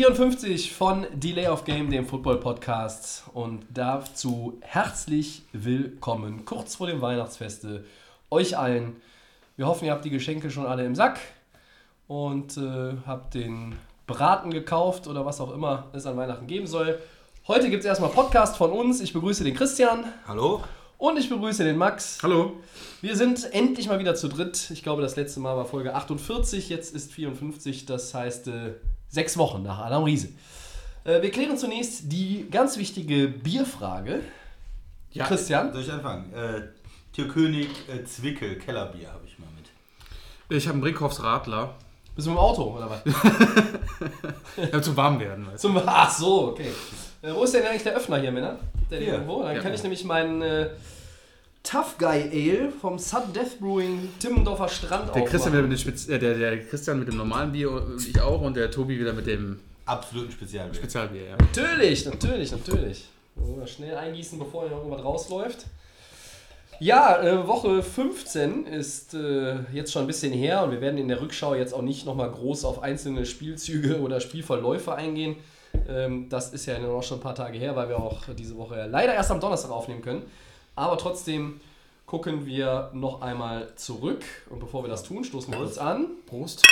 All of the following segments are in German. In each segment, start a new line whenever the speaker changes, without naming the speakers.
54 von Delay of Game, dem Football-Podcast. Und dazu herzlich willkommen, kurz vor dem Weihnachtsfeste, euch allen. Wir hoffen, ihr habt die Geschenke schon alle im Sack und äh, habt den Braten gekauft oder was auch immer es an Weihnachten geben soll. Heute gibt es erstmal Podcast von uns. Ich begrüße den Christian
Hallo?
und ich begrüße den Max.
Hallo.
Wir sind endlich mal wieder zu dritt. Ich glaube, das letzte Mal war Folge 48, jetzt ist 54, das heißt äh, sechs Wochen nach Adam Riese. Äh, wir klären zunächst die ganz wichtige Bierfrage. Christian?
Soll ich anfangen? Äh, Türkönig äh, Zwickel Kellerbier habe ich mal mit.
Ich habe einen Brinkhoffs Radler.
Bist du im Auto oder was?
Ja, zum Warmwerden, weißt du.
Zum, ach so, okay. Äh, wo ist denn eigentlich der Öffner hier, Männer? Der
Hier.
irgendwo? Dann
Ja.
kann ich nämlich meinen äh, Tough Guy Ale vom Sudden Death Brewing Timmendorfer Strand
Der Christian, wieder mit dem Spez äh, der, der Christian mit dem normalen Bier und ich auch und der Tobi wieder mit dem
Absoluten Spezialbier.
Spezialbier, ja.
Natürlich, natürlich, natürlich. So, schnell eingießen, bevor hier irgendwas rausläuft. Ja, äh, Woche 15 ist äh, jetzt schon ein bisschen her und wir werden in der Rückschau jetzt auch nicht nochmal groß auf einzelne Spielzüge oder Spielverläufe eingehen. Ähm, das ist ja noch schon ein paar Tage her, weil wir auch diese Woche leider erst am Donnerstag aufnehmen können. Aber trotzdem gucken wir noch einmal zurück und bevor wir das tun, stoßen wir kurz an.
Prost.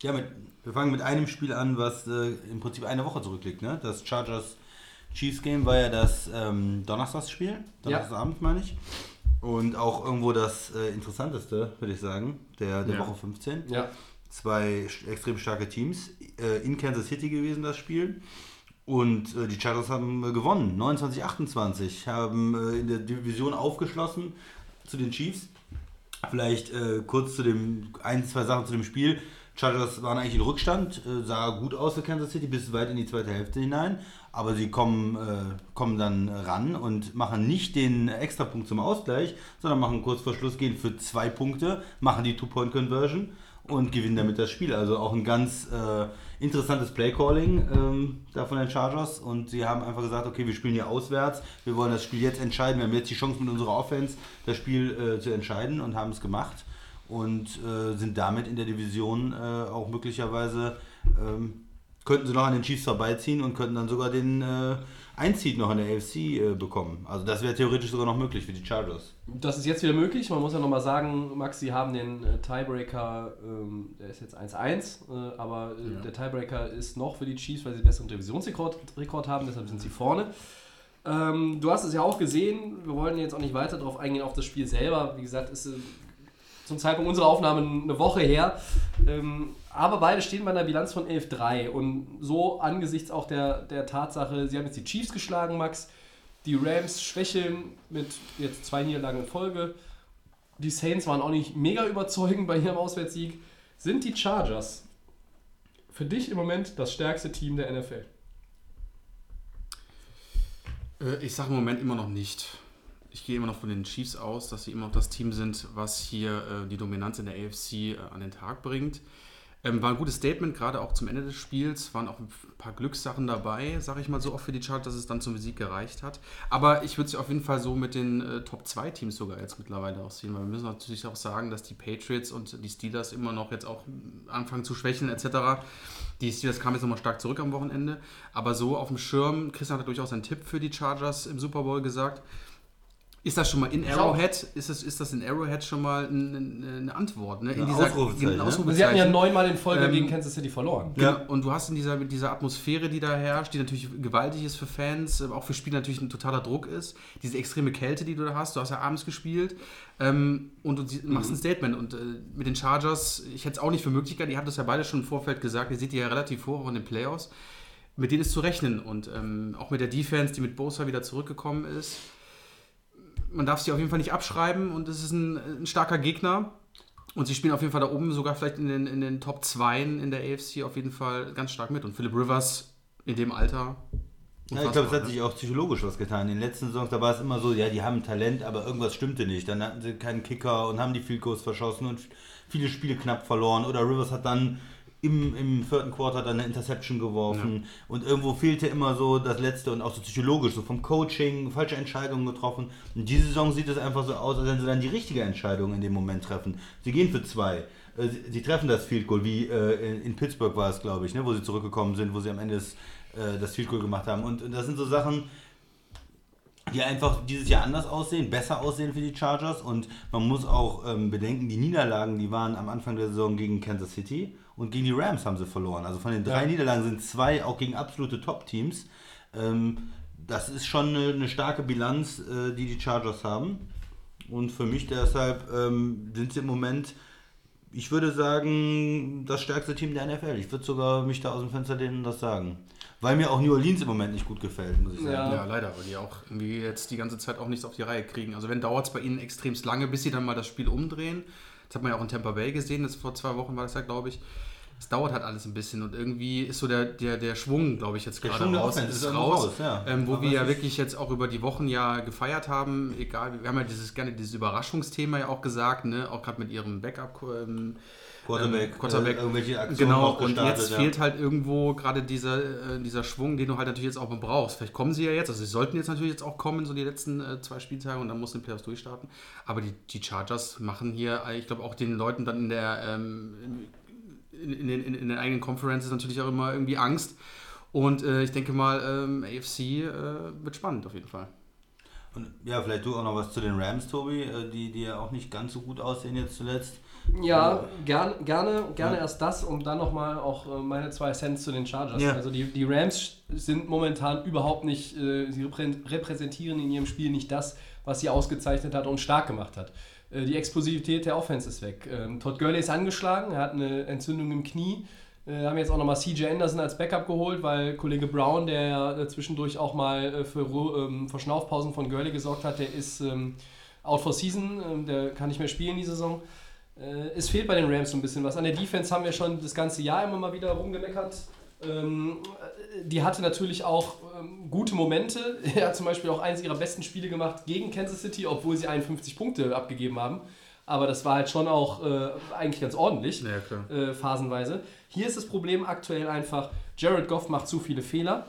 Ja, mit, wir fangen mit einem Spiel an, was äh, im Prinzip eine Woche zurückliegt. Ne? Das Chargers Chiefs Game war ja das ähm, Donnerstagsspiel. Donnerstagsabend meine ich. Und auch irgendwo das äh, interessanteste, würde ich sagen, der, der
Ja.
Woche 15.
Ja,
zwei extrem starke Teams. Äh, in Kansas City gewesen das Spiel. Und äh, die Chargers haben äh, gewonnen. 29-28. Haben in der Division aufgeschlossen zu den Chiefs. Vielleicht kurz zu dem, ein, zwei Sachen zu dem Spiel. Chargers waren eigentlich in Rückstand, sah gut aus für Kansas City bis weit in die zweite Hälfte hinein. Aber sie kommen, äh, kommen dann ran und machen nicht den Extrapunkt zum Ausgleich, sondern machen kurz vor Schluss gehen für zwei Punkte, machen die Two-Point-Conversion und gewinnen damit das Spiel. Also auch ein ganz äh, interessantes Playcalling ähm, da von den Chargers. Und sie haben einfach gesagt, okay, wir spielen hier auswärts, wir wollen das Spiel jetzt entscheiden, wir haben jetzt die Chance mit unserer Offense das Spiel äh, zu entscheiden und haben es gemacht. Und äh, sind damit in der Division äh, auch möglicherweise, ähm, könnten sie noch an den Chiefs vorbeiziehen und könnten dann sogar den äh, Einzieht noch in der AFC äh, bekommen. Also das wäre theoretisch sogar noch möglich für die Chargers.
Das ist jetzt wieder möglich. Man muss ja nochmal sagen, Max, Sie haben den äh, Tiebreaker, ähm, der ist jetzt 1-1, äh, aber äh, der Tiebreaker ist noch für die Chiefs, weil sie besseren Revisionsrekord Rekord haben, deshalb sind sie vorne. Ähm, du hast es ja auch gesehen, wir wollen jetzt auch nicht weiter darauf eingehen, auf das Spiel selber. Wie gesagt, ist äh, zum Zeitpunkt unserer Aufnahme eine Woche her. Ähm, aber beide stehen bei einer Bilanz von 11-3 und so angesichts auch der, der Tatsache, sie haben jetzt die Chiefs geschlagen, Max. Die Rams schwächeln mit jetzt zwei Niederlagen in Folge. Die Saints waren auch nicht mega überzeugend bei ihrem Auswärtssieg. Sind die Chargers für dich im Moment das stärkste Team der NFL?
Äh, ich sage im Moment immer noch nicht. Ich gehe immer noch von den Chiefs aus, dass sie immer noch das Team sind, was hier äh, die Dominanz in der AFC äh, an den Tag bringt. Ähm, war ein gutes Statement, gerade auch zum Ende des Spiels. Waren auch ein paar Glückssachen dabei, sage ich mal so, auch für die Chargers, dass es dann zum Sieg gereicht hat. Aber ich würde sie auf jeden Fall so mit den äh, Top 2 Teams sogar jetzt mittlerweile auch sehen, weil wir müssen natürlich auch sagen, dass die Patriots und die Steelers immer noch jetzt auch anfangen zu schwächeln etc. Die Steelers kamen jetzt nochmal stark zurück am Wochenende. Aber so auf dem Schirm, Christian hat durchaus einen Tipp für die Chargers im Super Bowl gesagt. Ist das schon mal in Arrowhead? Ist das, ist das in Arrowhead schon mal eine, Antwort? Ne? In
Ein Ausrufezeichen, ne?
Ausrufezeichen.
Sie hatten ja neunmal in Folge
Ähm,
gegen Kansas City verloren.
Genau. Und du hast in dieser, dieser Atmosphäre, die da herrscht, die natürlich gewaltig ist für Fans, äh, auch für Spieler natürlich ein totaler Druck ist, diese extreme Kälte, die du da hast, du hast ja abends gespielt ähm, und du machst ein Statement. Und äh, mit den Chargers, ich hätte es auch nicht für möglich gehalten, ihr habt das ja beide schon im Vorfeld gesagt, ihr seht die ja relativ hoch auch in den Playoffs, mit denen ist zu rechnen. Und ähm, auch mit der Defense, die mit Bosa wieder zurückgekommen ist. Man darf sie auf jeden Fall nicht abschreiben und es ist ein, ein starker Gegner. Und sie spielen auf jeden Fall da oben, sogar vielleicht in den, in den Top 2 in der AFC auf jeden Fall ganz stark mit. Und Philip Rivers in dem Alter.
Ja, ich glaube, es hat sich auch psychologisch was getan. In den letzten Saisons, da war es immer so, ja, die haben Talent, aber irgendwas stimmte nicht. Dann hatten sie keinen Kicker und haben die Field Goals verschossen und viele Spiele knapp verloren. Oder Rivers hat dann im, im vierten Quarter dann eine Interception geworfen. Ja. Und irgendwo fehlte immer so das Letzte und auch so psychologisch, so vom Coaching, falsche Entscheidungen getroffen. Und diese Saison sieht es einfach so aus, als wenn sie dann die richtige Entscheidung in dem Moment treffen. Sie gehen für zwei. Äh, sie, sie treffen das Field Goal, wie äh, in, in, Pittsburgh war es, glaube ich, ne, wo sie zurückgekommen sind, wo sie am Ende das, äh, das Field Goal gemacht haben. Und das sind so Sachen, die einfach dieses Jahr anders aussehen, besser aussehen für die Chargers. Und man muss auch ähm, bedenken, die Niederlagen, die waren am Anfang der Saison gegen Kansas City und gegen die Rams haben sie verloren. Also von den drei ja. Niederlagen sind zwei auch gegen absolute Top-Teams. Ähm, das ist schon eine, eine starke Bilanz, äh, die die Chargers haben. Und für mich deshalb ähm, sind sie im Moment, ich würde sagen, das stärkste Team der NFL. Ich würde sogar mich da aus dem Fenster lehnen und das sagen. Weil mir auch New Orleans im Moment nicht gut gefällt, muss ich sagen.
Ja, ja leider, weil die auch irgendwie jetzt die ganze Zeit auch nichts auf die Reihe kriegen. Also wenn dauert es bei ihnen extremst lange, bis sie dann mal das Spiel umdrehen. Das hat man ja auch in Tampa Bay gesehen, das vor zwei Wochen war das ja, glaube ich es dauert halt alles ein bisschen und irgendwie ist so der, der, der Schwung, glaube ich, jetzt gerade raus. Ist, ist raus, raus ja. ähm, wo Aber wir ja wirklich jetzt auch über die Wochen ja gefeiert haben, egal, wir haben ja dieses gerne dieses Überraschungsthema ja auch gesagt, ne, auch gerade mit ihrem Backup. Ähm, Quarterback, ähm, Quarterback. Äh, irgendwelche Aktionen Genau, und jetzt ja. fehlt halt irgendwo gerade dieser, äh, dieser Schwung, den du halt natürlich jetzt auch brauchst. Vielleicht kommen sie ja jetzt, also sie sollten jetzt natürlich jetzt auch kommen, so die letzten äh, zwei Spieltage und dann muss den Playoffs durchstarten. Aber die, die Chargers machen hier, ich glaube auch den Leuten dann in der ähm, in, in, den, in den eigenen Conferences natürlich auch immer irgendwie Angst. Und äh, ich denke mal, ähm, AFC äh, wird spannend auf jeden Fall.
Und ja, vielleicht du auch noch was zu den Rams, Tobi, äh, die, die ja auch nicht ganz so gut aussehen jetzt zuletzt.
Ja, gern, gerne, gerne ja. erst das, um dann nochmal auch äh, meine zwei Cents zu den Chargers. Ja. Also die, die Rams sind momentan überhaupt nicht, äh, sie repräsentieren in ihrem Spiel nicht das, was sie ausgezeichnet hat und stark gemacht hat. Äh, die Explosivität der Offense ist weg. Ähm, Todd Gurley ist angeschlagen, er hat eine Entzündung im Knie. Wir äh, haben jetzt auch nochmal CJ Anderson als Backup geholt, weil Kollege Brown, der ja zwischendurch auch mal für ähm, Verschnaufpausen von Gurley gesorgt hat, der ist ähm, out for season, der kann nicht mehr spielen die Saison. Äh, es fehlt bei den Rams so ein bisschen was. An der Defense haben wir schon das ganze Jahr immer mal wieder rumgemeckert. Ähm, die hatte natürlich auch ähm, gute Momente. Er hat zum Beispiel auch eines ihrer besten Spiele gemacht gegen Kansas City, obwohl sie 51 Punkte abgegeben haben. Aber das war halt schon auch äh, eigentlich ganz ordentlich, ja, äh, phasenweise. Hier ist das Problem aktuell einfach, Jared Goff macht zu viele Fehler.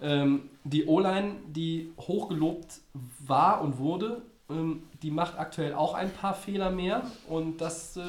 Ähm, die O-Line, die hochgelobt war und wurde, die macht aktuell auch ein paar Fehler mehr und das, äh,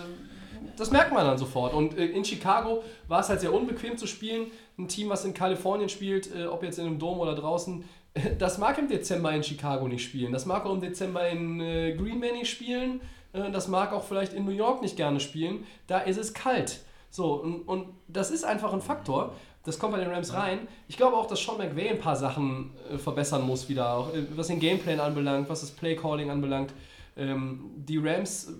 das merkt man dann sofort. Und äh, in Chicago war es halt sehr unbequem zu spielen. Ein Team, was in Kalifornien spielt, äh, ob jetzt in einem Dom oder draußen, das mag im Dezember in Chicago nicht spielen. Das mag auch im Dezember in Green Bay nicht spielen. das mag auch vielleicht in New York nicht gerne spielen. Da ist es kalt. So, und, und das ist einfach ein Faktor. Das kommt bei den Rams rein. Ich glaube auch, dass Sean McVay ein paar Sachen äh, verbessern muss wieder, auch, äh, was den Gameplan anbelangt, was das Playcalling anbelangt. Ähm, die Rams,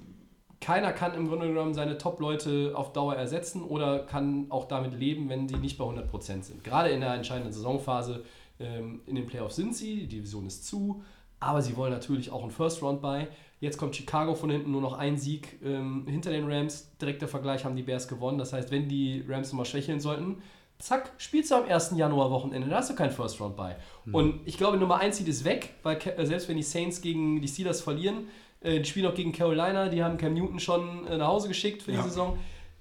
keiner kann im Grunde genommen seine Top-Leute auf Dauer ersetzen oder kann auch damit leben, wenn die nicht bei 100% sind. Gerade in der entscheidenden Saisonphase ähm, in den Playoffs sind sie, die Division ist zu, aber sie wollen natürlich auch einen First Round bei. Jetzt kommt Chicago von hinten, nur noch ein Sieg ähm, hinter den Rams. Direkter Vergleich haben die Bears gewonnen. Das heißt, wenn die Rams nochmal schwächeln sollten, zack, spielst du am 1. Januar-Wochenende, da hast du keinen First Round bei. Mhm. Und ich glaube, Nummer 1 Seed ist weg, weil äh, selbst wenn die Saints gegen die Steelers verlieren, äh, die spielen auch gegen Carolina, die haben Cam Newton schon äh, nach Hause geschickt für ja. die Saison.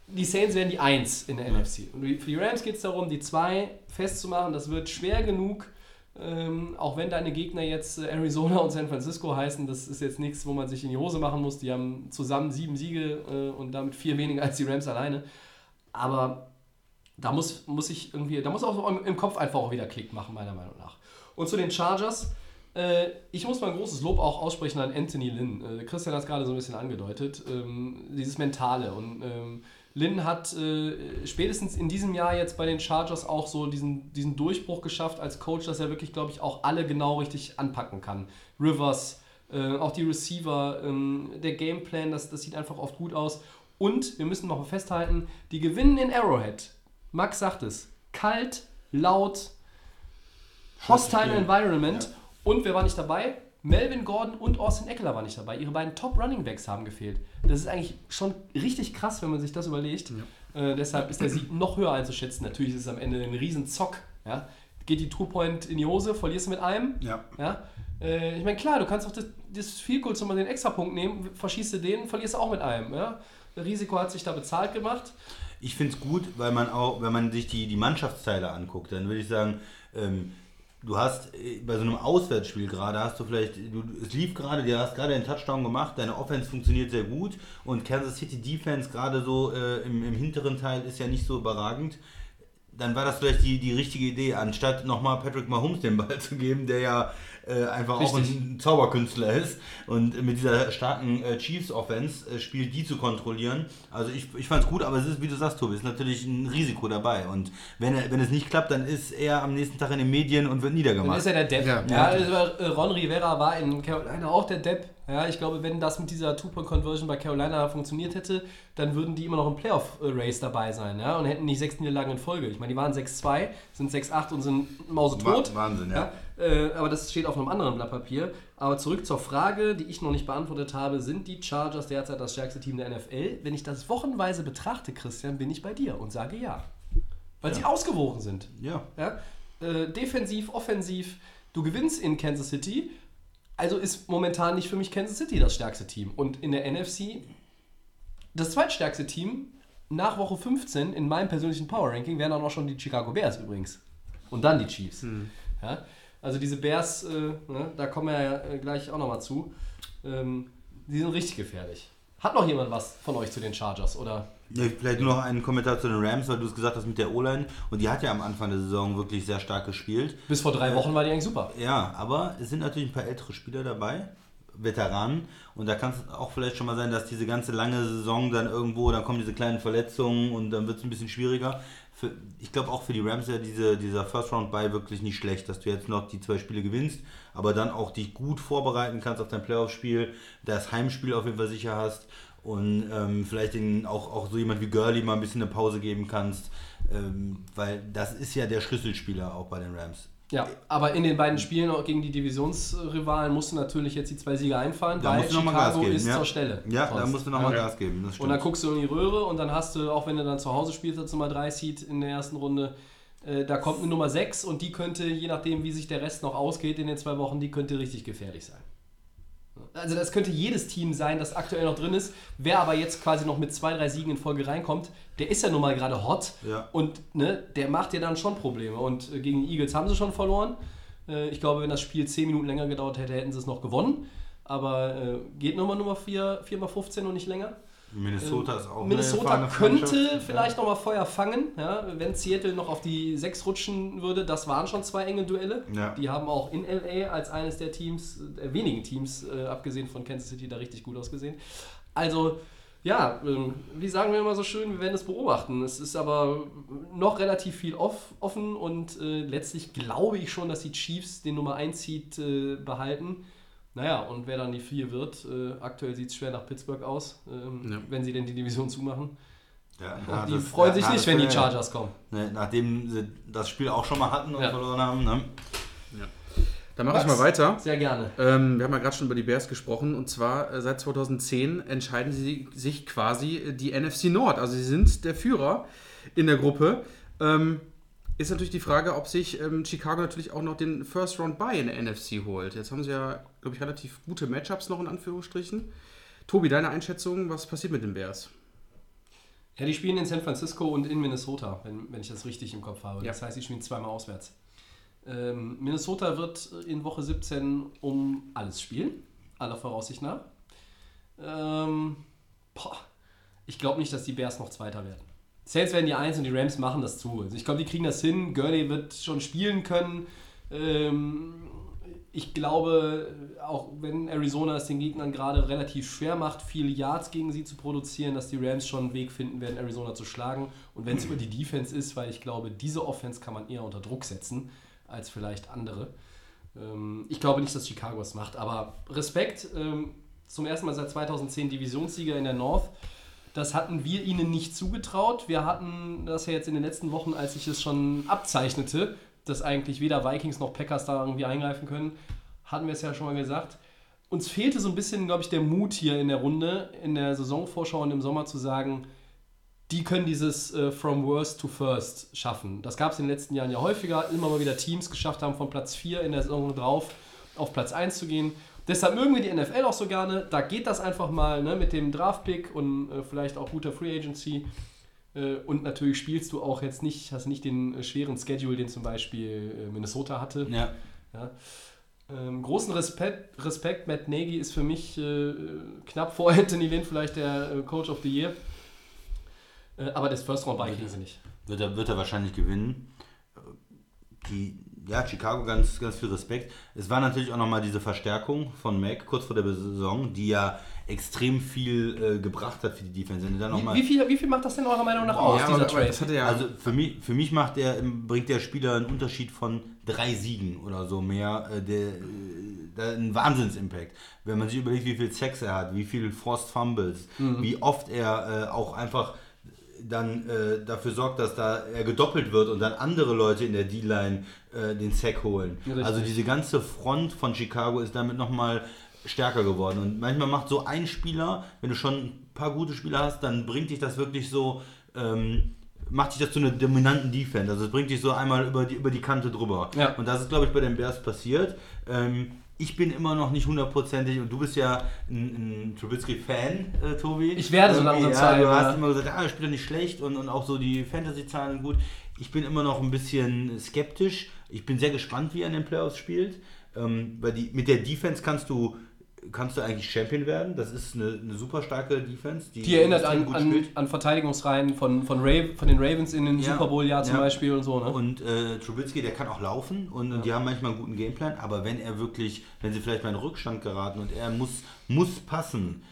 Die Saints werden die 1 in der ja. NFC. Und für die Rams geht es darum, die 2 festzumachen. Das wird schwer genug. Ähm, auch wenn deine Gegner jetzt äh, Arizona und San Francisco heißen, das ist jetzt nichts, wo man sich in die Hose machen muss. Die haben zusammen sieben Siege äh, und damit vier weniger als die Rams alleine. Aber da muss, muss ich irgendwie, da muss auch im Kopf einfach auch wieder Klick machen, meiner Meinung nach. Und zu den Chargers, äh, ich muss mal ein großes Lob auch aussprechen an Anthony Lynn. Äh, Christian hat es gerade so ein bisschen angedeutet, ähm, dieses Mentale. Und ähm, Lynn hat äh, spätestens in diesem Jahr jetzt bei den Chargers auch so diesen, diesen Durchbruch geschafft als Coach, dass er wirklich, glaube ich, auch alle genau richtig anpacken kann. Rivers, äh, auch die Receiver, ähm, der Gameplan, das, das sieht einfach oft gut aus. Und wir müssen noch festhalten, die gewinnen in Arrowhead. Max sagt es. Kalt, laut, hostile Environment. Ja. Und wer war nicht dabei? Melvin Gordon und Austin Eckler waren nicht dabei. Ihre beiden Top Running Backs haben gefehlt. Das ist eigentlich schon richtig krass, wenn man sich das überlegt. Äh, deshalb ist der Sieg noch höher einzuschätzen. Natürlich ist es am Ende ein riesen Zock. Ja? Geht die Two-Point in die Hose, verlierst du mit einem.
Ja.
Ja? Äh, ich meine, klar, du kannst auch das, das Field Goal zum den Extrapunkt nehmen, verschießt du den, verlierst du auch mit einem. Ja? Das Risiko hat sich da bezahlt gemacht.
Ich finde es gut, weil man auch, wenn man sich die, die Mannschaftsteile anguckt, dann würde ich sagen, ähm, du hast äh, bei so einem Auswärtsspiel gerade, hast du vielleicht, du, es lief gerade, du hast gerade einen Touchdown gemacht, deine Offense funktioniert sehr gut und Kansas City Defense gerade so äh, im, im hinteren Teil ist ja nicht so überragend. Dann war das vielleicht die, die richtige Idee, anstatt nochmal Patrick Mahomes den Ball zu geben, der ja äh, einfach auch
Richtig.
ein Zauberkünstler ist und mit dieser starken äh, Chiefs Offense äh, spielt, die zu kontrollieren. Also ich, ich fand es gut, aber es ist, wie du sagst, Tobi, ist natürlich ein Risiko dabei. Und wenn, wenn es nicht klappt, dann ist er am nächsten Tag in den Medien und wird
Dann
niedergemacht.
ist er der Depp.
Ja.
Ja, also, äh, Ron Rivera war in Carolina auch der Depp. Ja, ich glaube, wenn das mit dieser Two-Point-Conversion bei Carolina funktioniert hätte, dann würden die immer noch im Playoff-Race dabei sein ja, und hätten nicht sechs Niederlagen in Folge. Ich meine, die waren 6-2, sind 6-8 und sind mausetot.
Wa- Wahnsinn, ja.
Äh, aber das steht auf einem anderen Blatt Papier. Aber zurück zur Frage, die ich noch nicht beantwortet habe: Sind die Chargers derzeit das stärkste Team der NFL? Wenn ich das wochenweise betrachte, Christian, bin ich bei dir und sage ja. Weil sie ausgewogen sind.
Ja.
Ja? Äh, defensiv, offensiv. Du gewinnst in Kansas City. Also ist momentan nicht für mich Kansas City das stärkste Team. Und in der NFC das zweitstärkste Team nach Woche 15 in meinem persönlichen Power Ranking wären auch noch schon die Chicago Bears übrigens. Und dann die Chiefs. Ja? Also diese Bears, äh, ne, da kommen wir ja äh, gleich auch nochmal zu. Ähm, die sind richtig gefährlich. Hat noch jemand was von euch zu den Chargers? Oder?
Vielleicht nur noch einen Kommentar zu den Rams, weil du es gesagt hast mit der O-Line. Und die hat ja am Anfang der Saison wirklich sehr stark gespielt.
Bis vor drei Wochen war die eigentlich super.
Ja, aber es sind natürlich ein paar ältere Spieler dabei, Veteranen. Und da kann es auch vielleicht schon mal sein, dass diese ganze lange Saison dann irgendwo, dann kommen diese kleinen Verletzungen und dann wird es ein bisschen schwieriger. Für, ich glaube auch für die Rams ja diese, dieser First Round Bye wirklich nicht schlecht, dass du jetzt noch die zwei Spiele gewinnst, aber dann auch dich gut vorbereiten kannst auf dein Playoff-Spiel, das Heimspiel auf jeden Fall sicher hast und ähm, vielleicht den, auch, auch so jemand wie Gurley mal ein bisschen eine Pause geben kannst, ähm, weil das ist ja der Schlüsselspieler auch bei den Rams.
Ja, aber in den beiden Spielen auch gegen die Divisionsrivalen musst du natürlich jetzt die zwei Siege einfahren,
Da
weil
musst du noch mal Gas
Chicago
geben.
ist
ja.
zur Stelle.
Ja, da
Sonst.
musst du nochmal
Ja.
Gas geben. Das
Und dann guckst du in die Röhre und dann hast du, auch wenn du dann zu Hause spielst, du mal drei Seed in der ersten Runde. Äh, da kommt eine Nummer 6 und die könnte, je nachdem wie sich der Rest noch ausgeht in den zwei Wochen, die könnte richtig gefährlich sein. Also das könnte jedes Team sein, das aktuell noch drin ist. Wer aber jetzt quasi noch mit zwei, drei Siegen in Folge reinkommt, der ist ja nun mal gerade hot
Ja.
und ne, der macht dir dann schon Probleme. Und äh, gegen die Eagles haben sie schon verloren. Äh, ich glaube, wenn das Spiel 10 Minuten länger gedauert hätte, hätten sie es noch gewonnen. Aber äh, geht Nummer Nummer 4, 4 mal 15 und nicht länger.
Minnesota ist auch
Minnesota könnte vielleicht noch mal Feuer fangen, ja, wenn Seattle noch auf die 6 rutschen würde. Das waren schon zwei enge Duelle.
Ja.
Die haben auch in LA als eines der Teams, der wenigen Teams, äh, abgesehen von Kansas City, da richtig gut ausgesehen. Also, ja, ähm, wie sagen wir immer so schön, wir werden es beobachten. Es ist aber noch relativ viel off, offen und äh, letztlich glaube ich schon, dass die Chiefs den Nummer 1 Seed äh, behalten. Naja, und wer dann die 4 wird, äh, aktuell sieht es schwer nach Pittsburgh aus, ähm,
Ja.
wenn sie denn die Division zumachen.
Ja,
Und
ja,
die
das-
freuen
ja,
sich
ja,
nicht, wenn die
ja,
Chargers kommen.
Ne, nachdem sie das Spiel auch schon mal hatten und
Ja.
verloren haben. Ne?
Dann mache ich mal weiter.
Sehr gerne.
Ähm, wir haben ja gerade schon über die Bears gesprochen und zwar äh, seit 2010 entscheiden sie sich quasi äh, die NFC Nord. Also sie sind der Führer in der Gruppe. Ähm, ist natürlich die Frage, ob sich ähm, Chicago natürlich auch noch den First Round Bye in der NFC holt. Jetzt haben sie ja, glaube ich, relativ gute Matchups noch in Anführungsstrichen. Tobi, deine Einschätzung, was passiert mit den Bears?
Ja, die spielen in San Francisco und in Minnesota, wenn, wenn ich das richtig im Kopf habe.
Ja.
Das heißt, die spielen zweimal auswärts. Ähm, Minnesota wird in Woche 17 um alles spielen, aller Voraussicht nach. Ähm, ich glaube nicht, dass die Bears noch Zweiter werden. Saints werden die Eins und die Rams machen das zu. Also ich glaube, die kriegen das hin. Gurley wird schon spielen können. Ähm, ich glaube, auch wenn Arizona es den Gegnern gerade relativ schwer macht, viele Yards gegen sie zu produzieren, dass die Rams schon einen Weg finden werden, Arizona zu schlagen. Und wenn es über die Defense ist, weil ich glaube, diese Offense kann man eher unter Druck setzen als vielleicht andere. Ähm, ich glaube nicht, dass Chicago es macht, aber Respekt. Ähm, zum ersten Mal seit 2010 Divisionssieger in der North. Das hatten wir ihnen nicht zugetraut. Wir hatten das ja jetzt in den letzten Wochen, als ich es schon abzeichnete, dass eigentlich weder Vikings noch Packers da irgendwie eingreifen können, hatten wir es ja schon mal gesagt. Uns fehlte so ein bisschen, glaube ich, der Mut hier in der Runde, in der Saisonvorschau und im Sommer zu sagen, die können dieses äh, From Worst to First schaffen. Das gab es in den letzten Jahren ja häufiger, immer mal wieder Teams geschafft haben, von Platz 4 in der Saison drauf auf Platz 1 zu gehen. Deshalb mögen wir die NFL auch so gerne. Da geht das einfach mal ne, mit dem Draft-Pick und äh, vielleicht auch guter Free Agency. Äh, und natürlich spielst du auch jetzt nicht, hast nicht den äh, schweren Schedule, den zum Beispiel äh, Minnesota hatte.
Ja.
Ja. Ähm, großen Respekt, Respekt, Matt Nagy ist für mich äh, knapp vor Anthony Lynn vielleicht der äh, Coach of the Year. Aber das First Round Bye kriegen sie nicht.
Wird er, wird er wahrscheinlich gewinnen. Die, ja, Chicago ganz, ganz viel Respekt. Es war natürlich auch nochmal diese Verstärkung von Mac kurz vor der Saison, die ja extrem viel äh, gebracht hat für die Defense. Dann noch
Wie,
mal,
wie, viel, wie viel macht das denn eurer Meinung nach aus,
Ja,
dieser
aber, aber
Trade?
das hat er ja.
Also für mich, für mich macht der, bringt der Spieler einen Unterschied von drei Siegen oder so mehr. Äh, der, äh, ein Wahnsinns-Impact. Wenn man sich überlegt, wie viel Sex er hat, wie viel Forced Fumbles, wie oft er äh, auch einfach dann äh, dafür sorgt, dass da er gedoppelt wird und dann andere Leute in der D-Line äh, den Sack holen.
Richtig.
Also diese ganze Front von Chicago ist damit nochmal stärker geworden. Und manchmal macht so ein Spieler, wenn du schon ein paar gute Spieler hast, dann bringt dich das wirklich so, ähm, macht dich das zu einer dominanten Defense. Also es bringt dich so einmal über die, über die Kante drüber.
Ja.
Und das ist, glaube ich, bei den Bears passiert. Ähm, ich bin immer noch nicht hundertprozentig und du bist ja ein, ein Trubisky-Fan, äh, Tobi.
Ich werde so langsam
ja,
sein,
Du
ja.
hast immer gesagt, ah, er spielt ja nicht schlecht und, und auch so die Fantasy-Zahlen gut. Ich bin immer noch ein bisschen skeptisch. Ich bin sehr gespannt, wie er in den Playoffs spielt. Ähm, weil die, mit der Defense kannst du, kannst du eigentlich Champion werden. Das ist eine, eine super starke Defense.
Die erinnert
extrem
an,
gut
an, an Verteidigungsreihen von, von, Rav, von den Ravens in den
Ja,
Super Bowl-Jahr zum
ja.
Beispiel und so. Ne?
Und äh, Trubisky, der kann auch laufen und, und die haben manchmal einen guten Gameplan, aber wenn er wirklich, wenn sie vielleicht mal in Rückstand geraten und er muss, muss passen,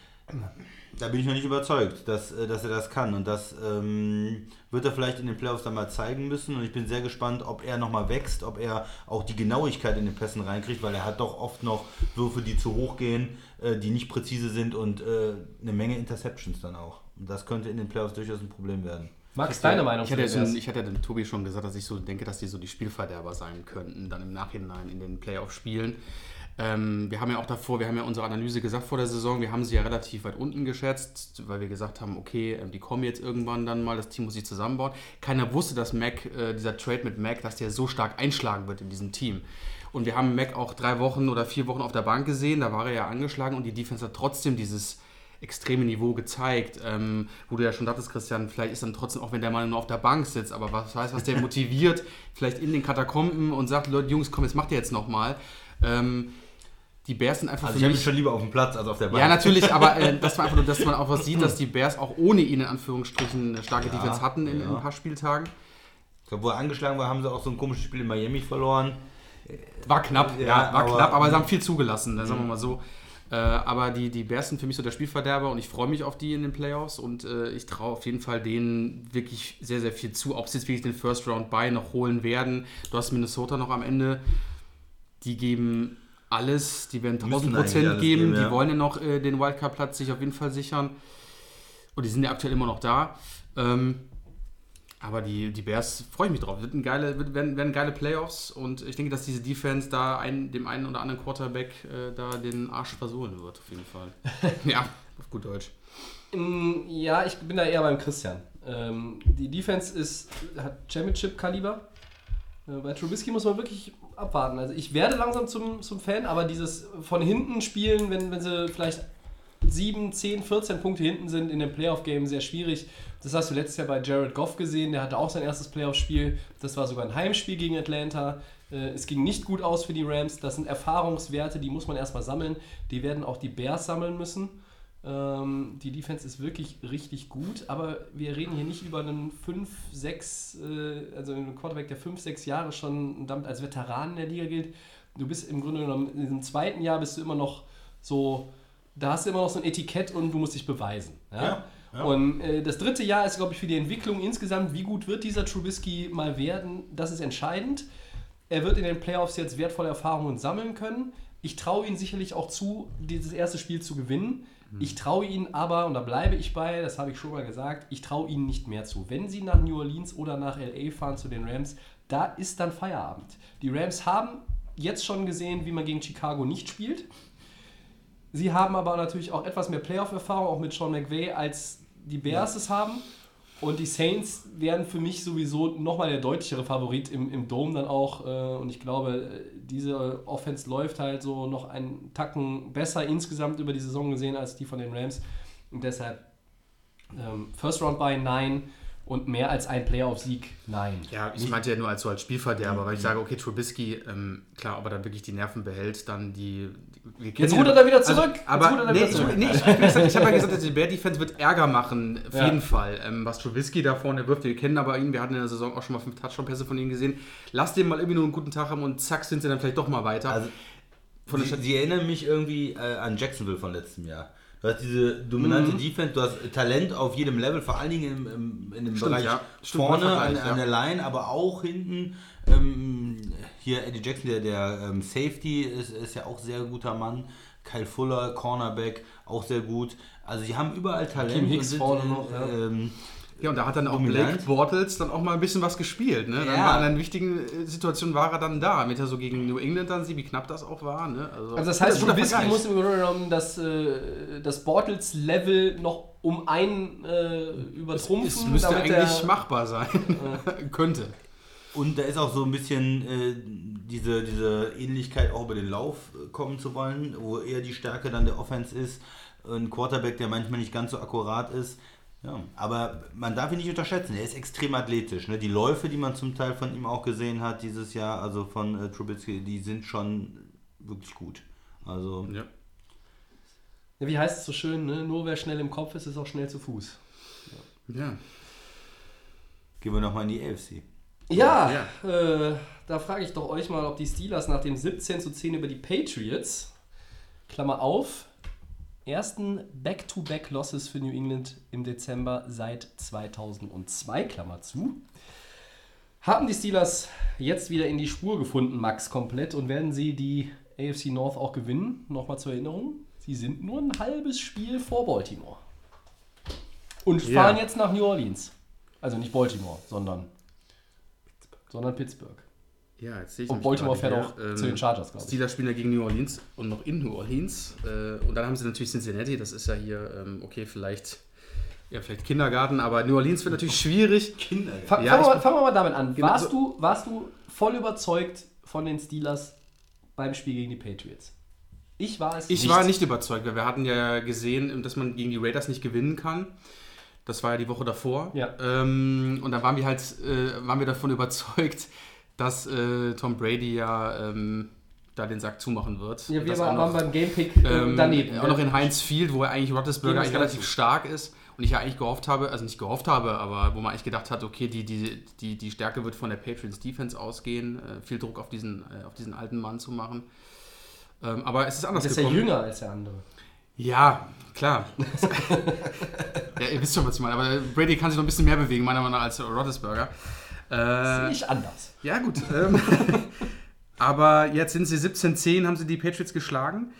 da bin ich noch nicht überzeugt, dass, äh, dass er das kann. Und das ähm, wird er vielleicht in den Playoffs dann mal zeigen müssen. Und ich bin sehr gespannt, ob er nochmal wächst, ob er auch die Genauigkeit in den Pässen reinkriegt, weil er hat doch oft noch Würfe, die zu hoch gehen, äh, die nicht präzise sind und äh, eine Menge Interceptions dann auch. Und das könnte in den Playoffs durchaus ein Problem werden.
Max, deine Meinung
Ich hatte, so, ich hatte ja dem Tobi schon gesagt, dass ich so denke, dass die so die Spielverderber sein könnten, dann im Nachhinein in den Playoff-Spielen. Ähm, wir haben ja auch davor, wir haben ja unsere Analyse gesagt vor der Saison, wir haben sie ja relativ weit unten geschätzt, weil wir gesagt haben, okay, ähm, die kommen jetzt irgendwann dann mal, das Team muss sich zusammenbauen. Keiner wusste, dass Mac, äh, dieser Trade mit Mac, dass der so stark einschlagen wird in diesem Team. Und wir haben Mac auch drei Wochen oder vier Wochen auf der Bank gesehen, da war er ja angeschlagen und die Defense hat trotzdem dieses extreme Niveau gezeigt, ähm, wo du ja schon dachtest, Christian, vielleicht ist dann trotzdem, auch wenn der Mann nur auf der Bank sitzt, aber was weiß, was der motiviert, vielleicht in den Katakomben und sagt, Leute, Jungs, komm, jetzt macht ihr jetzt nochmal. Ähm, die Bears sind einfach
Also
für
ich habe
mich...
schon lieber auf dem Platz als auf der Bank.
Ja, natürlich, aber äh, dass man einfach nur, dass man auch was sieht, dass die Bears auch ohne ihn in Anführungsstrichen eine starke
Ja,
Defense hatten in, in
ja.
ein paar Spieltagen.
Ich glaube, wo er angeschlagen war, haben sie auch so ein komisches Spiel in Miami verloren.
War knapp, ja,
Ja,
war
aber-
knapp, aber sie haben viel zugelassen, dann sagen wir mal so. Äh, aber die, die Bears sind für mich so der Spielverderber und ich freue mich auf die in den Playoffs und äh, ich traue auf jeden Fall denen wirklich sehr, sehr viel zu. Ob sie jetzt wirklich den First Round Buy noch holen werden. Du hast Minnesota noch am Ende. Die geben alles, die werden
Müssen
1000
eigentlich
Prozent geben.
geben,
Die
ja.
wollen ja noch äh, den Wildcard-Platz sich auf jeden Fall sichern. Und die sind ja aktuell immer noch da. Ähm, aber die, die Bears freue ich mich drauf. Wird ein geile, wird, werden, werden geile Playoffs und ich denke, dass diese Defense da ein, dem einen oder anderen Quarterback äh, da den Arsch versohlen wird, auf jeden Fall. ja, auf gut Deutsch.
Mm, Ja, ich bin da eher beim Christian. Ähm, die Defense ist, hat Championship-Kaliber. Äh, bei Trubisky muss man wirklich abwarten. Also ich werde langsam zum, zum Fan, aber dieses von hinten spielen, wenn, wenn sie vielleicht 7, 10, 14 Punkte hinten sind in dem Playoff-Game, sehr schwierig. Das hast du letztes Jahr bei Jared Goff gesehen, der hatte auch sein erstes Playoff-Spiel. Das war sogar ein Heimspiel gegen Atlanta. Äh, Es ging nicht gut aus für die Rams. Das sind Erfahrungswerte, die muss man erstmal sammeln. Die werden auch die Bears sammeln müssen. Ähm, die Defense ist wirklich richtig gut, aber wir reden hier nicht über einen 5, 6, äh, also einen Quarterback, der 5, 6 Jahre schon damit als Veteran in der Liga gilt. Du bist im Grunde genommen, in diesem zweiten Jahr bist du immer noch so, da hast du immer noch so ein Etikett und du musst dich beweisen. Ja?
Ja, ja.
Und äh, das dritte Jahr ist, glaube ich, für die Entwicklung insgesamt, wie gut wird dieser Trubisky mal werden, das ist entscheidend. Er wird in den Playoffs jetzt wertvolle Erfahrungen sammeln können. Ich traue ihm sicherlich auch zu, dieses erste Spiel zu gewinnen. Ich traue ihnen aber, und da bleibe ich bei, das habe ich schon mal gesagt, ich traue ihnen nicht mehr zu. Wenn sie nach New Orleans oder nach LA fahren zu den Rams, da ist dann Feierabend. Die Rams haben jetzt schon gesehen, wie man gegen Chicago nicht spielt. Sie haben aber natürlich auch etwas mehr Playoff-Erfahrung, auch mit Sean McVay, als die Bears es haben. Und die Saints wären für mich sowieso nochmal der deutlichere Favorit im, im Dome dann auch. äh, Und ich glaube, diese Offense läuft halt so noch einen Tacken besser insgesamt über die Saison gesehen als die von den Rams. Und deshalb ähm, First Round by nein und mehr als ein Playoff-Sieg nein.
Ja, ich meinte ja nur als so als Spielverderber, weil ich sage, okay, Trubisky, ähm, klar, ob er dann wirklich die Nerven behält, dann die. Die
Jetzt rudert er wieder zurück.
Also, aber
er
nee,
wieder
ich,
zurück.
nee, ich, gesagt, ich habe ja gesagt, die Bear Defense wird Ärger machen, auf
Ja.
jeden Fall. Ähm, was Trubisky da vorne wirft, wir kennen aber ihn, wir hatten in der Saison auch schon mal fünf Touchdown-Pässe von ihm gesehen. Lass den mal irgendwie nur einen guten Tag haben und zack, sind sie dann vielleicht doch mal weiter.
Also,
Von der
sie,
Stat-
sie erinnern mich irgendwie äh, an Jacksonville von letztem Jahr. Du hast diese dominante Defense, du hast Talent auf jedem Level, vor allen Dingen im, im, in dem
Stimmt,
Bereich
ja. Stimmt,
vorne
guter
an, an der Line, aber auch hinten. Ähm, hier Eddie Jackson, der, der ähm, Safety, ist, ist ja auch sehr guter Mann. Kyle Fuller, Cornerback, auch sehr gut. Also sie haben überall Talent.
Kim Hicks
sind,
vorne noch, ja.
ähm,
ja, und da hat dann auch
dominant.
Blake Bortles dann auch mal ein bisschen was gespielt. Ne? Dann
Ja.
war in einer wichtigen äh, Situation war er dann da. Mit er so gegen New England dann sieht, wie knapp das auch war. Ne?
Also das
guter-
heißt, Trubisky muss im Grunde genommen das, äh, das Bortles-Level noch um ein äh, übertrumpfen,
Es müsste
damit
eigentlich
er-
machbar sein. Könnte.
Und da ist auch so ein bisschen äh, diese, diese Ähnlichkeit auch über den Lauf äh, kommen zu wollen, wo eher die Stärke dann der Offense ist. Ein Quarterback, der manchmal nicht ganz so akkurat ist. Ja, aber man darf ihn nicht unterschätzen. Er ist extrem athletisch. Ne? Die Läufe, die man zum Teil von ihm auch gesehen hat dieses Jahr, also von äh, Trubisky, die sind schon wirklich gut. Also
Ja.
Ja, wie heißt es so schön, ne? nur wer schnell im Kopf ist, ist auch schnell zu Fuß.
ja.
gehen wir nochmal in die AFC.
Ja, Äh, da frage ich doch euch mal, ob die Steelers nach dem 17 zu 10 über die Patriots, Klammer auf, ersten Back-to-Back-Losses für New England im Dezember seit 2002, Klammer zu, haben die Steelers jetzt wieder in die Spur gefunden, Max, komplett, und werden sie die AFC North auch gewinnen? Nochmal zur Erinnerung, sie sind nur ein halbes Spiel vor Baltimore. Und
Ja.
fahren jetzt nach New Orleans. Also nicht Baltimore, sondern, sondern Pittsburgh.
Ja, jetzt sehe ich
Und Baltimore fährt auch zu den Chargers, glaube ich.
Steelers spielen ja gegen New Orleans und noch in New Orleans. Äh, und dann haben sie natürlich Cincinnati, das ist ja hier, ähm, okay, vielleicht, ja, vielleicht Kindergarten, aber New Orleans wird natürlich schwierig.
Kinder.
Fa
Ja,
fangen, wir mal, fangen wir mal damit an.
Genau,
warst,
so-
du, warst du voll überzeugt von den Steelers beim Spiel gegen die Patriots? Ich war es
Ich war nicht überzeugt, weil wir hatten ja gesehen, dass man gegen die Raiders nicht gewinnen kann. Das war ja die Woche davor.
Ja.
Ähm, und dann waren wir halt, äh, waren wir davon überzeugt, dass äh, Tom Brady ja ähm, da den Sack zumachen wird.
Ja, wir waren,
noch-
beim Gamepick äh,
Ähm,
daneben.
Auch noch in Heinz Field, wo er eigentlich Roethlisberger
gleich
relativ stark ist. Und ich ja eigentlich gehofft habe, also nicht gehofft habe, aber wo man eigentlich gedacht hat, okay, die, die, die, die Stärke wird von der Patriots Defense ausgehen, äh, viel Druck auf diesen, äh, auf diesen alten Mann zu machen. Ähm, aber es ist anders
Das ist ja
gekommen.
jünger als der andere.
Ja, klar. ja, ihr wisst schon, was ich meine. Aber Brady kann sich noch ein bisschen mehr bewegen, meiner Meinung nach, als Roethlisberger.
Sehe
Äh,
ich anders.
ja, gut. Ähm, aber jetzt sind sie 17-10, haben sie die Patriots geschlagen.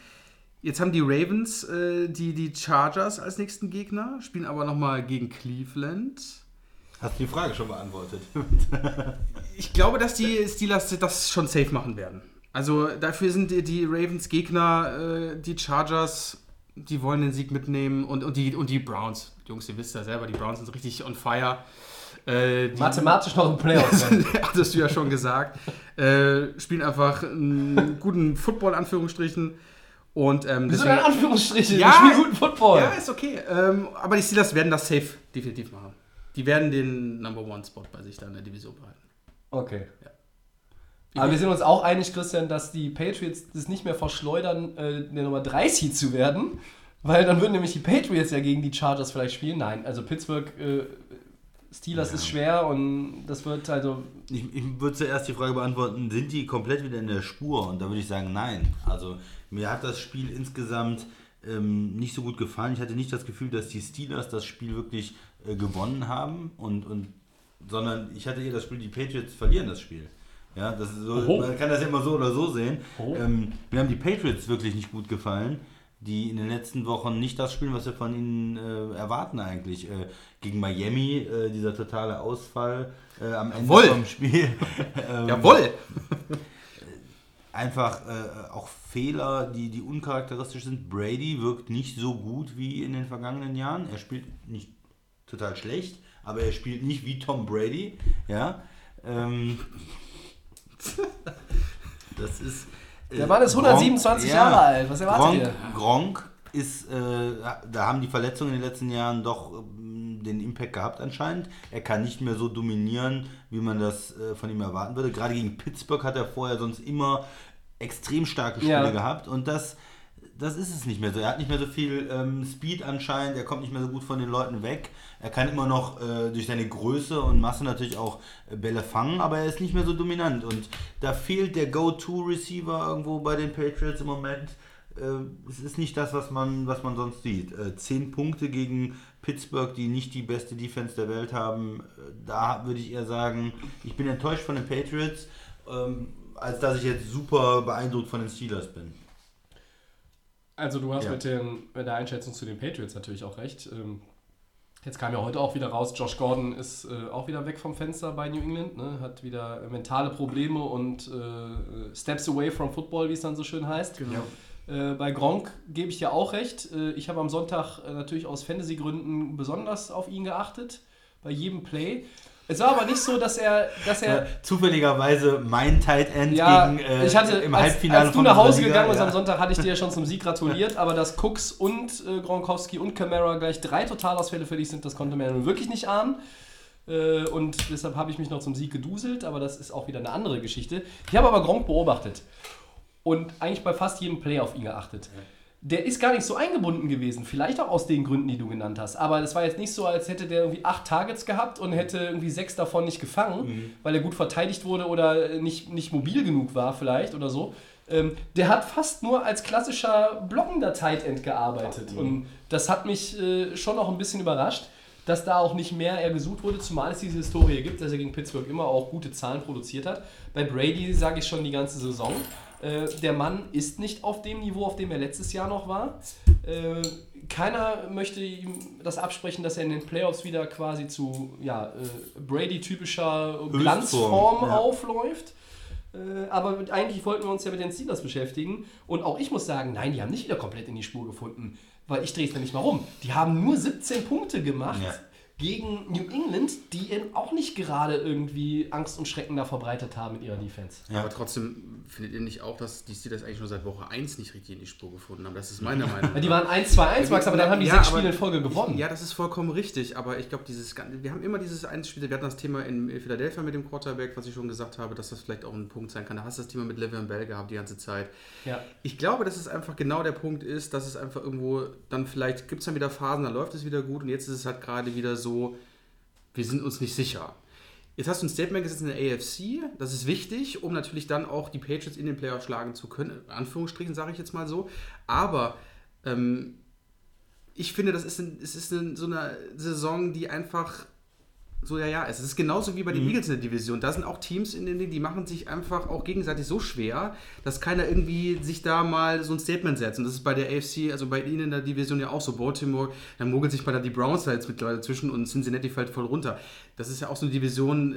Jetzt haben die Ravens äh, die, die Chargers als nächsten Gegner, spielen aber nochmal gegen Cleveland.
Hast du die Frage schon beantwortet?
Ich glaube, dass die Steelers das schon safe machen werden. Also dafür sind die, die Ravens Gegner, äh, die Chargers, die wollen den Sieg mitnehmen und, und, die, und die Browns. Jungs, ihr wisst ja selber, die Browns sind richtig on fire. Äh,
Mathematisch noch ein Playoff. ne?
hattest du ja schon gesagt. Äh, spielen einfach einen guten Football, Anführungsstrichen. Und ähm,
Wieso in Anführungsstriche?
Ja,
ich spiele guten Football.
Ja, ist okay. Ähm, aber die Steelers werden das safe definitiv machen. Die werden den Number One Spot bei sich da in der Division behalten.
Okay. Aber wir sind uns auch einig, Christian, dass die Patriots das nicht mehr verschleudern, äh, der Nummer 3 Seed zu werden. Weil dann würden nämlich die Patriots ja gegen die Chargers vielleicht spielen. Nein, also Pittsburgh, äh, Steelers ist schwer und das wird also.
Ich, ich würde zuerst die Frage beantworten, sind die komplett wieder in der Spur? Und da würde ich sagen, nein. Also mir hat das Spiel insgesamt ähm, nicht so gut gefallen. Ich hatte nicht das Gefühl, dass die Steelers das Spiel wirklich äh, gewonnen haben, und, und, sondern ich hatte eher das Spiel, die Patriots verlieren das Spiel. Ja, das ist so, man kann das ja immer so oder so sehen. Ähm, mir haben die Patriots wirklich nicht gut gefallen, die in den letzten Wochen nicht das spielen, was wir von ihnen äh, erwarten eigentlich. Äh, gegen Miami, äh, dieser totale Ausfall äh, am Ende
Jawohl.
vom Spiel. ähm,
Jawohl!
einfach äh, auch Fehler, die, die uncharakteristisch sind. Brady wirkt nicht so gut wie in den vergangenen Jahren. Er spielt nicht total schlecht, aber er spielt nicht wie Tom Brady. Ja. Ähm, das ist. äh,
Der Mann ist 127
Gronk-
Jahre alt. Was erwartet
Gronk,
ihr?
Gronk ist, äh, da haben die Verletzungen in den letzten Jahren doch ähm, den Impact gehabt anscheinend. Er kann nicht mehr so dominieren, wie man das äh, von ihm erwarten würde. Gerade gegen Pittsburgh hat er vorher sonst immer extrem starke Spiele
Ja.
gehabt und das, das ist es nicht mehr so. Er hat nicht mehr so viel ähm, Speed anscheinend, er kommt nicht mehr so gut von den Leuten weg. Er kann immer noch äh, durch seine Größe und Masse natürlich auch äh, Bälle fangen, aber er ist nicht mehr so dominant und da fehlt der Go-To-Receiver irgendwo bei den Patriots im Moment. Äh, es ist nicht das, was man, was man sonst sieht. Äh, zehn Punkte gegen Pittsburgh, die nicht die beste Defense der Welt haben, äh, da würde ich eher sagen, ich bin enttäuscht von den Patriots, ähm, als dass ich jetzt super beeindruckt von den Steelers bin.
Also du hast
Ja.
mit, den, mit der Einschätzung zu den Patriots natürlich auch recht. Ähm, Jetzt kam ja heute auch wieder raus, Josh Gordon ist äh, auch wieder weg vom Fenster bei New England, ne? hat wieder mentale Probleme und äh, Steps away from Football, wie es dann so schön heißt. Äh, bei Gronk gebe ich dir auch recht. Äh, ich habe am Sonntag äh, natürlich aus Fantasy-Gründen besonders auf ihn geachtet, bei jedem Play. Es war aber nicht so, dass er, dass er
Äh, zufälligerweise mein Tight End
ja,
gegen äh,
ich hatte,
im
als,
Halbfinale
als du nach Hause
Liga,
gegangen bist
ja.
am Sonntag, hatte ich dir ja schon zum Sieg gratuliert, aber dass Cooks und äh, Gronkowski und Camara gleich drei Totalausfälle für dich sind, das konnte man ja nun wirklich nicht ahnen. Äh, und deshalb habe ich mich noch zum Sieg geduselt, aber das ist auch wieder eine andere Geschichte. Ich habe aber Gronk beobachtet und eigentlich bei fast jedem Play auf ihn geachtet. Der ist gar nicht so eingebunden gewesen, vielleicht auch aus den Gründen, die du genannt hast. Aber das war jetzt nicht so, als hätte der irgendwie acht Targets gehabt und hätte irgendwie sechs davon nicht gefangen, weil er gut verteidigt wurde oder nicht, nicht mobil genug war vielleicht oder so. Ähm, der hat fast nur als klassischer blockender Tight End gearbeitet. Und das hat mich äh, schon noch ein bisschen überrascht, dass da auch nicht mehr er gesucht wurde, zumal es diese Historie gibt, dass er gegen Pittsburgh immer auch gute Zahlen produziert hat. Bei Brady sage ich schon die ganze Saison. Äh, der Mann ist nicht auf dem Niveau, auf dem er letztes Jahr noch war. Äh, keiner möchte ihm das absprechen, dass er in den Playoffs wieder quasi zu ja, äh, Brady-typischer Glanzform
ja.
aufläuft. Äh, aber eigentlich wollten wir uns ja mit den Steelers beschäftigen. Und auch ich muss sagen, nein, die haben nicht wieder komplett in die Spur gefunden. Weil ich drehe es nämlich mal rum. Die haben nur 17 Punkte gemacht
Ja.
Gegen New England, die eben auch nicht gerade irgendwie Angst und Schrecken da verbreitet haben mit ihrer Defense.
Ja.
Aber trotzdem findet ihr nicht auch, dass die Steelers eigentlich schon seit Woche 1 nicht richtig in die Spur gefunden haben? Das ist meine Meinung.
Die waren 1-2-1, Max, aber dann haben die
Ja,
sechs Spiele in Folge gewonnen.
Ja, das ist vollkommen richtig, aber ich glaube, dieses wir haben immer dieses eine Spiel, wir hatten das Thema in Philadelphia mit dem Quarterback, was ich schon gesagt habe, dass das vielleicht auch ein Punkt sein kann. Da hast du das Thema mit Le'Veon Bell gehabt die ganze Zeit.
Ja.
Ich glaube, dass es einfach genau der Punkt ist, dass es einfach irgendwo dann vielleicht gibt es dann wieder Phasen, dann läuft es wieder gut und jetzt ist es halt gerade wieder so, wir sind uns nicht sicher. Jetzt hast du ein Statement gesetzt in der AFC, das ist wichtig, um natürlich dann auch die Patriots in den Playoffs schlagen zu können, in Anführungsstrichen sage ich jetzt mal so, aber ähm, ich finde, das ist, ein, es ist ein, so eine Saison, die einfach so, ja, ja, es ist genauso wie bei den Eagles in der Division. Da sind auch Teams in denen, die machen sich einfach auch gegenseitig so schwer, dass keiner irgendwie sich da mal so ein Statement setzt. Und das ist bei der AFC, also bei ihnen in der Division ja auch so. Baltimore, dann mogelt sich bei der die Browns da jetzt mittlerweile zwischen und Cincinnati fällt voll runter. Das ist ja auch so eine Division,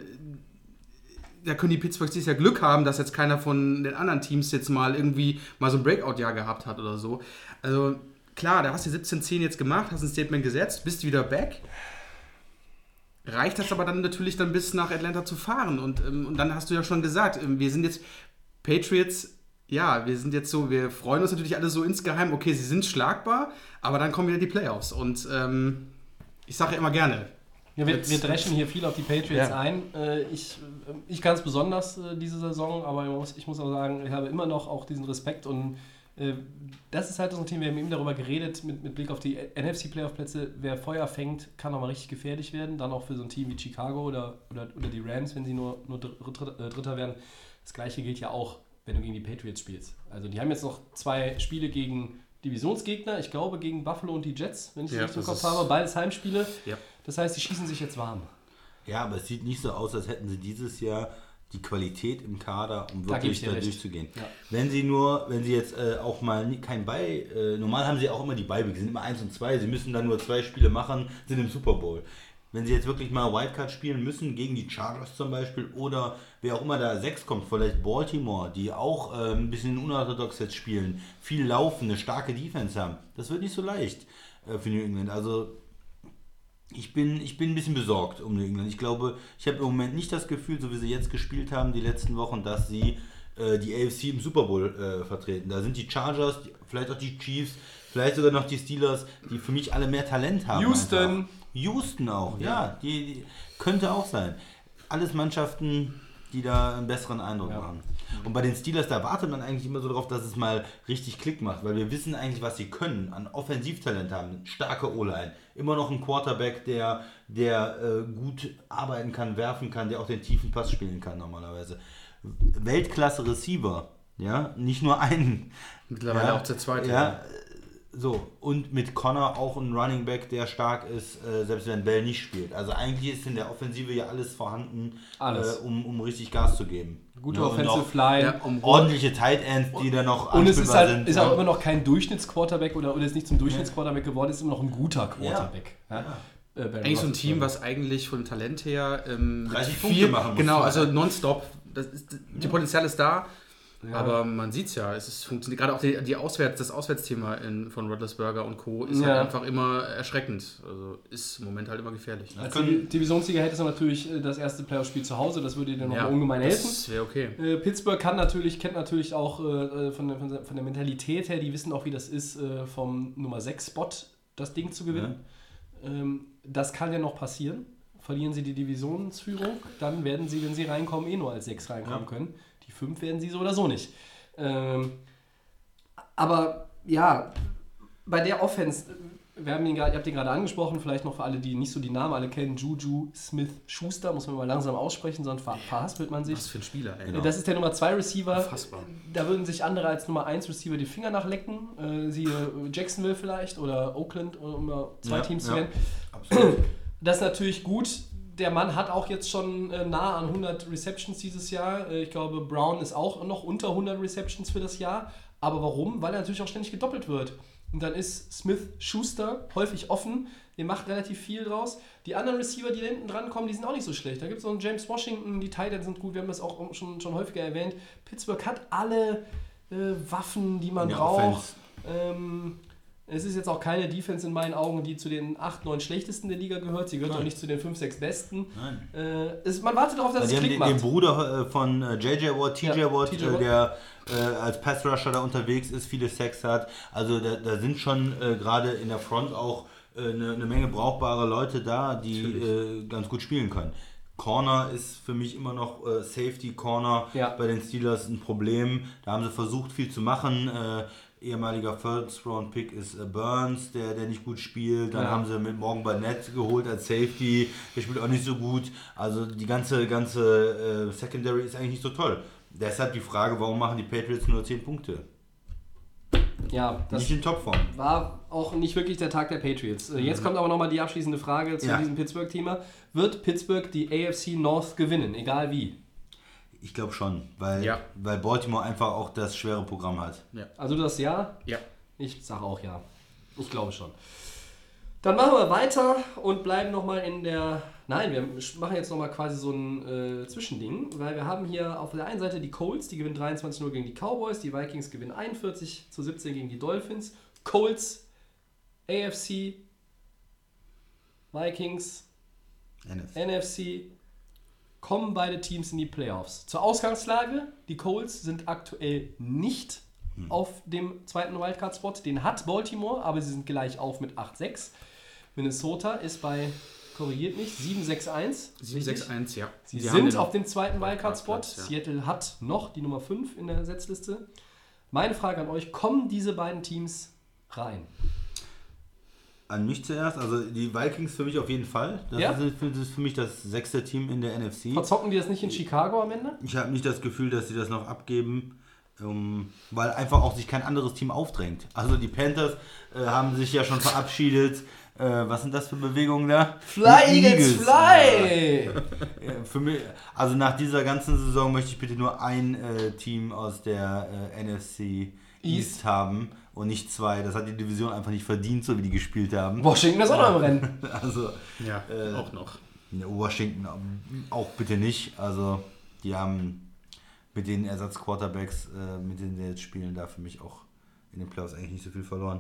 da können die Pittsburghs dieses Jahr Glück haben, dass jetzt keiner von den anderen Teams jetzt mal irgendwie mal so ein Breakout-Jahr gehabt hat oder so. Also klar, da hast du 17-10 jetzt gemacht, hast ein Statement gesetzt, bist wieder back. Reicht das aber dann natürlich dann bis nach Atlanta zu fahren und, ähm, und dann hast du ja schon gesagt, ähm, wir sind jetzt Patriots, ja, wir sind jetzt so, wir freuen uns natürlich alle so insgeheim, okay, sie sind schlagbar, aber dann kommen wieder die Playoffs und ähm, ich sage ja immer gerne,
Ja, wir, wir dreschen hier viel auf die Patriots
Ja.
ein. Äh, ich, äh, ich ganz besonders äh, diese Saison, aber ich muss, ich muss auch sagen, ich habe immer noch auch diesen Respekt und das ist halt so ein Thema, wir haben eben darüber geredet, mit, mit Blick auf die NFC-Playoff-Plätze, wer Feuer fängt, kann auch mal richtig gefährlich werden, dann auch für so ein Team wie Chicago oder, oder, oder die Rams, wenn sie nur, nur Dritter, äh, Dritter werden. Das gleiche gilt ja auch, wenn du gegen die Patriots spielst. Also die haben jetzt noch zwei Spiele gegen Divisionsgegner, ich glaube gegen Buffalo und die Jets, wenn ich es
Ja,
richtig im Kopf habe, beides Heimspiele.
Ja.
Das heißt, die schießen sich jetzt warm.
Ja, aber es sieht nicht so aus, als hätten sie dieses Jahr die Qualität im Kader, um
Da
wirklich da,
recht.
durchzugehen.
Ja.
Wenn sie nur, wenn sie jetzt äh, auch mal nie- kein Bei, äh, normal haben sie auch immer die sie sind immer 1 und 2, sie müssen dann nur zwei Spiele machen, sind im Super Bowl. wenn sie jetzt wirklich mal Wildcard spielen müssen, gegen die Chargers zum Beispiel, oder wer auch immer da 6 kommt, vielleicht Baltimore, die auch äh, ein bisschen unorthodox jetzt spielen, viel laufen, eine starke Defense haben, das wird nicht so leicht äh, für New England. Also ich bin, ich bin ein bisschen besorgt um England. Ich glaube, ich habe im Moment nicht das Gefühl, so wie sie jetzt gespielt haben, die letzten Wochen, dass sie äh, die AFC im Super Bowl äh, vertreten. Da sind die Chargers, die, vielleicht auch die Chiefs, vielleicht sogar noch die Steelers, die für mich alle mehr Talent haben.
Houston.
Einfach. Houston auch, ja, die, die könnte auch sein. Alles Mannschaften, die da einen besseren Eindruck
Ja.
machen. Und bei den Steelers, da wartet man eigentlich immer so darauf, dass es mal richtig Klick macht, weil wir wissen eigentlich, was sie können, an Offensivtalent haben, starke O-Line, immer noch ein Quarterback, der, der äh, gut arbeiten kann, werfen kann, der auch den tiefen Pass spielen kann normalerweise. Weltklasse Receiver, ja, nicht nur einen.
Mittlerweile
ja,
auch der zweite.
Ja, so, und mit Connor auch ein Running Back, der stark ist, äh, selbst wenn Bell nicht spielt. Also eigentlich ist in der Offensive ja alles vorhanden,
Alles.
Äh, um, um richtig Gas zu geben.
Gute
Ja, und
Offensive Line.
Ja, um
Ordentliche Tight Ends, die da noch
Und es ist, halt,
sind.
ist
ja.
auch immer noch kein Durchschnittsquarterback oder, oder ist nicht zum Durchschnittsquarterback geworden, ist immer noch ein guter Quarterback. Ja. Äh, Barry
Eigentlich so ein. Team, was eigentlich von Talent her ähm,
30
mit
Punkte machen muss.
Genau,
Ja.
also nonstop. Das ist, die Potenzial ist da, aber man sieht es ja. Es ist, funktioniert gerade auch die, die Auswärts, das Auswärtsthema in, von Roethlisberger und Co. ist
Ja.
halt einfach immer erschreckend. Also ist im Moment halt immer gefährlich.
Als Divi- Divisionssieger hättest du natürlich äh, das erste Playoff-Spiel zu Hause, das würde dir nochmal ungemein helfen.
Das wäre okay.
Äh, Pittsburgh kann natürlich, kennt natürlich auch äh, von, der, von der- von der Mentalität her, die wissen auch, wie das ist, äh, vom Nummer 6-Spot das Ding zu gewinnen. Ähm, das kann ja noch passieren. Verlieren sie die Divisionsführung, dann werden sie, wenn sie reinkommen, eh nur als 6 reinkommen können. Die 5 werden sie so oder so nicht. Ähm, aber ja, bei der Offense, wir haben ihn grad, ihr habt ihn gerade angesprochen, vielleicht noch für alle, die nicht so die Namen alle kennen, Juju Smith Schuster, muss man mal langsam aussprechen, sonst ver verhaspelt man sich.
Was für ein Spieler, ey.
Genau.
Das ist der Nummer 2 Receiver.
Unfassbar.
Da würden sich andere als Nummer 1 Receiver die Finger nachlecken. Äh, siehe Jacksonville vielleicht oder Oakland, um mal zwei
Ja,
Teams zu
ja.
nennen.
Absolut.
Das ist natürlich gut. Der Mann hat auch jetzt schon äh, nah an 100 Receptions dieses Jahr. Äh, ich glaube, Brown ist auch noch unter 100 Receptions für das Jahr. Aber warum? Weil er natürlich auch ständig gedoppelt wird. Und dann ist Smith Schuster häufig offen. Der macht relativ viel draus. Die anderen Receiver, die da hinten dran kommen, die sind auch nicht so schlecht. Da gibt es noch einen James Washington, die Titans sind gut, wir haben das auch schon, schon häufiger erwähnt. Pittsburgh hat alle äh, Waffen, die man
der
braucht. Ähm, es ist jetzt auch keine Defense in meinen Augen, die zu den 8, 9 schlechtesten der Liga gehört. Sie gehört auch nicht zu den 5, 6 besten.
Nein.
Äh, es, man wartet darauf, dass
Also
es Klick
den,
macht.
den Bruder äh, von äh, JJ Watt, TJ
Ja,
Watt,
TJ
äh,
Watt.
der äh, als Pass Rusher da unterwegs ist, viele Sex hat. Also da, da sind schon äh, gerade in der Front auch eine, eine Menge brauchbare Leute da, die ganz gut spielen können. Corner ist für mich immer noch äh, Safety Corner
Ja.
bei den Steelers ein Problem. Da haben sie versucht viel zu machen. Äh, ehemaliger First Round Pick ist äh, Burns, der, der nicht gut spielt. Dann
Ja.
haben sie mit Morgan Barnett geholt als Safety. Der spielt auch nicht so gut. Also die ganze, ganze äh, Secondary ist eigentlich nicht so toll. Deshalb die Frage, warum machen die Patriots nur 10 Punkte?
Ja, das
nicht in Topform.
war auch nicht wirklich der Tag der Patriots. Äh, Jetzt kommt aber nochmal die abschließende Frage zu
Ja.
diesem Pittsburgh-Thema. Wird Pittsburgh die AFC North gewinnen, egal wie?
Ich glaube schon, weil,
Ja.
weil Baltimore einfach auch das schwere Programm hat.
Also das Ja?
Ja.
Ich sage auch ja. Ich glaube schon. Dann machen wir weiter und bleiben nochmal in der. Nein, wir machen jetzt nochmal quasi so ein äh, Zwischending, weil wir haben hier auf der einen Seite die Colts, die gewinnen 23-0 gegen die Cowboys, die Vikings gewinnen 41 zu 17 gegen die Dolphins. Colts, AFC, Vikings,
NFC.
NFC, kommen beide Teams in die Playoffs. Zur Ausgangslage, die Colts sind aktuell nicht auf dem zweiten Wildcard-Spot. Den hat Baltimore, aber sie sind gleich auf mit 8-6. Minnesota ist bei, korrigiert mich, 7-6-1.
761, ja.
Sie
haben
sind auf dem zweiten Wildcard-Spot.
Ja.
Seattle hat noch die Nummer 5 in der Setzliste. Meine Frage an euch, kommen diese beiden Teams rein?
An mich zuerst, also die Vikings für mich auf jeden Fall. Das,
Ja?
ist, für, das ist für mich das sechste Team in der NFC.
Verzocken die das nicht in Chicago am Ende?
Ich habe nicht das Gefühl, dass sie das noch abgeben, ähm, weil einfach auch sich kein anderes Team aufdrängt. Also die Panthers äh, haben sich ja schon verabschiedet. Äh, was sind das für Bewegungen da?
Fly, Eagles, fly!
Ja, für mich, also nach dieser ganzen Saison möchte ich bitte nur ein äh, Team aus der äh, NFC East haben und nicht zwei. Das hat die Division einfach nicht verdient, so wie die gespielt haben.
Washington ist auch noch im Rennen.
Also
Ja,
Äh,
auch noch.
Ne, Washington auch bitte nicht. Also die haben mit den Ersatzquarterbacks, äh, mit denen sie jetzt spielen, da für mich auch in den Playoffs eigentlich nicht so viel verloren.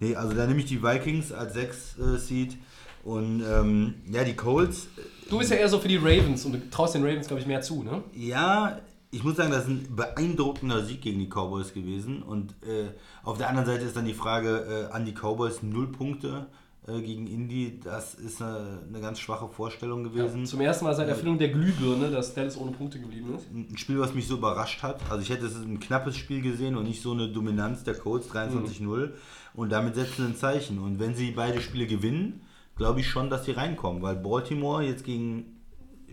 Nee, also da nehme ich die Vikings als 6 äh, Seed und ähm, ja, die Colts,
Du bist ja eher so für die Ravens und du traust den Ravens, glaube ich, mehr zu, ne?
ja, ich muss sagen, das ist ein beeindruckender Sieg gegen die Cowboys gewesen und äh, auf der anderen Seite ist dann die Frage äh, an die Cowboys, null Punkte äh, gegen Indy, das ist eine, eine ganz schwache Vorstellung gewesen.
Zum ersten Mal seit Erfindung der Glühbirne, dass Dallas ohne Punkte geblieben ist.
ein Spiel, was mich so überrascht hat. Also ich hätte es ein knappes Spiel gesehen und nicht so eine Dominanz der Colts 23-0 und damit setzen sie ein Zeichen. Und wenn sie beide Spiele gewinnen, glaube ich schon, dass sie reinkommen, weil Baltimore jetzt gegen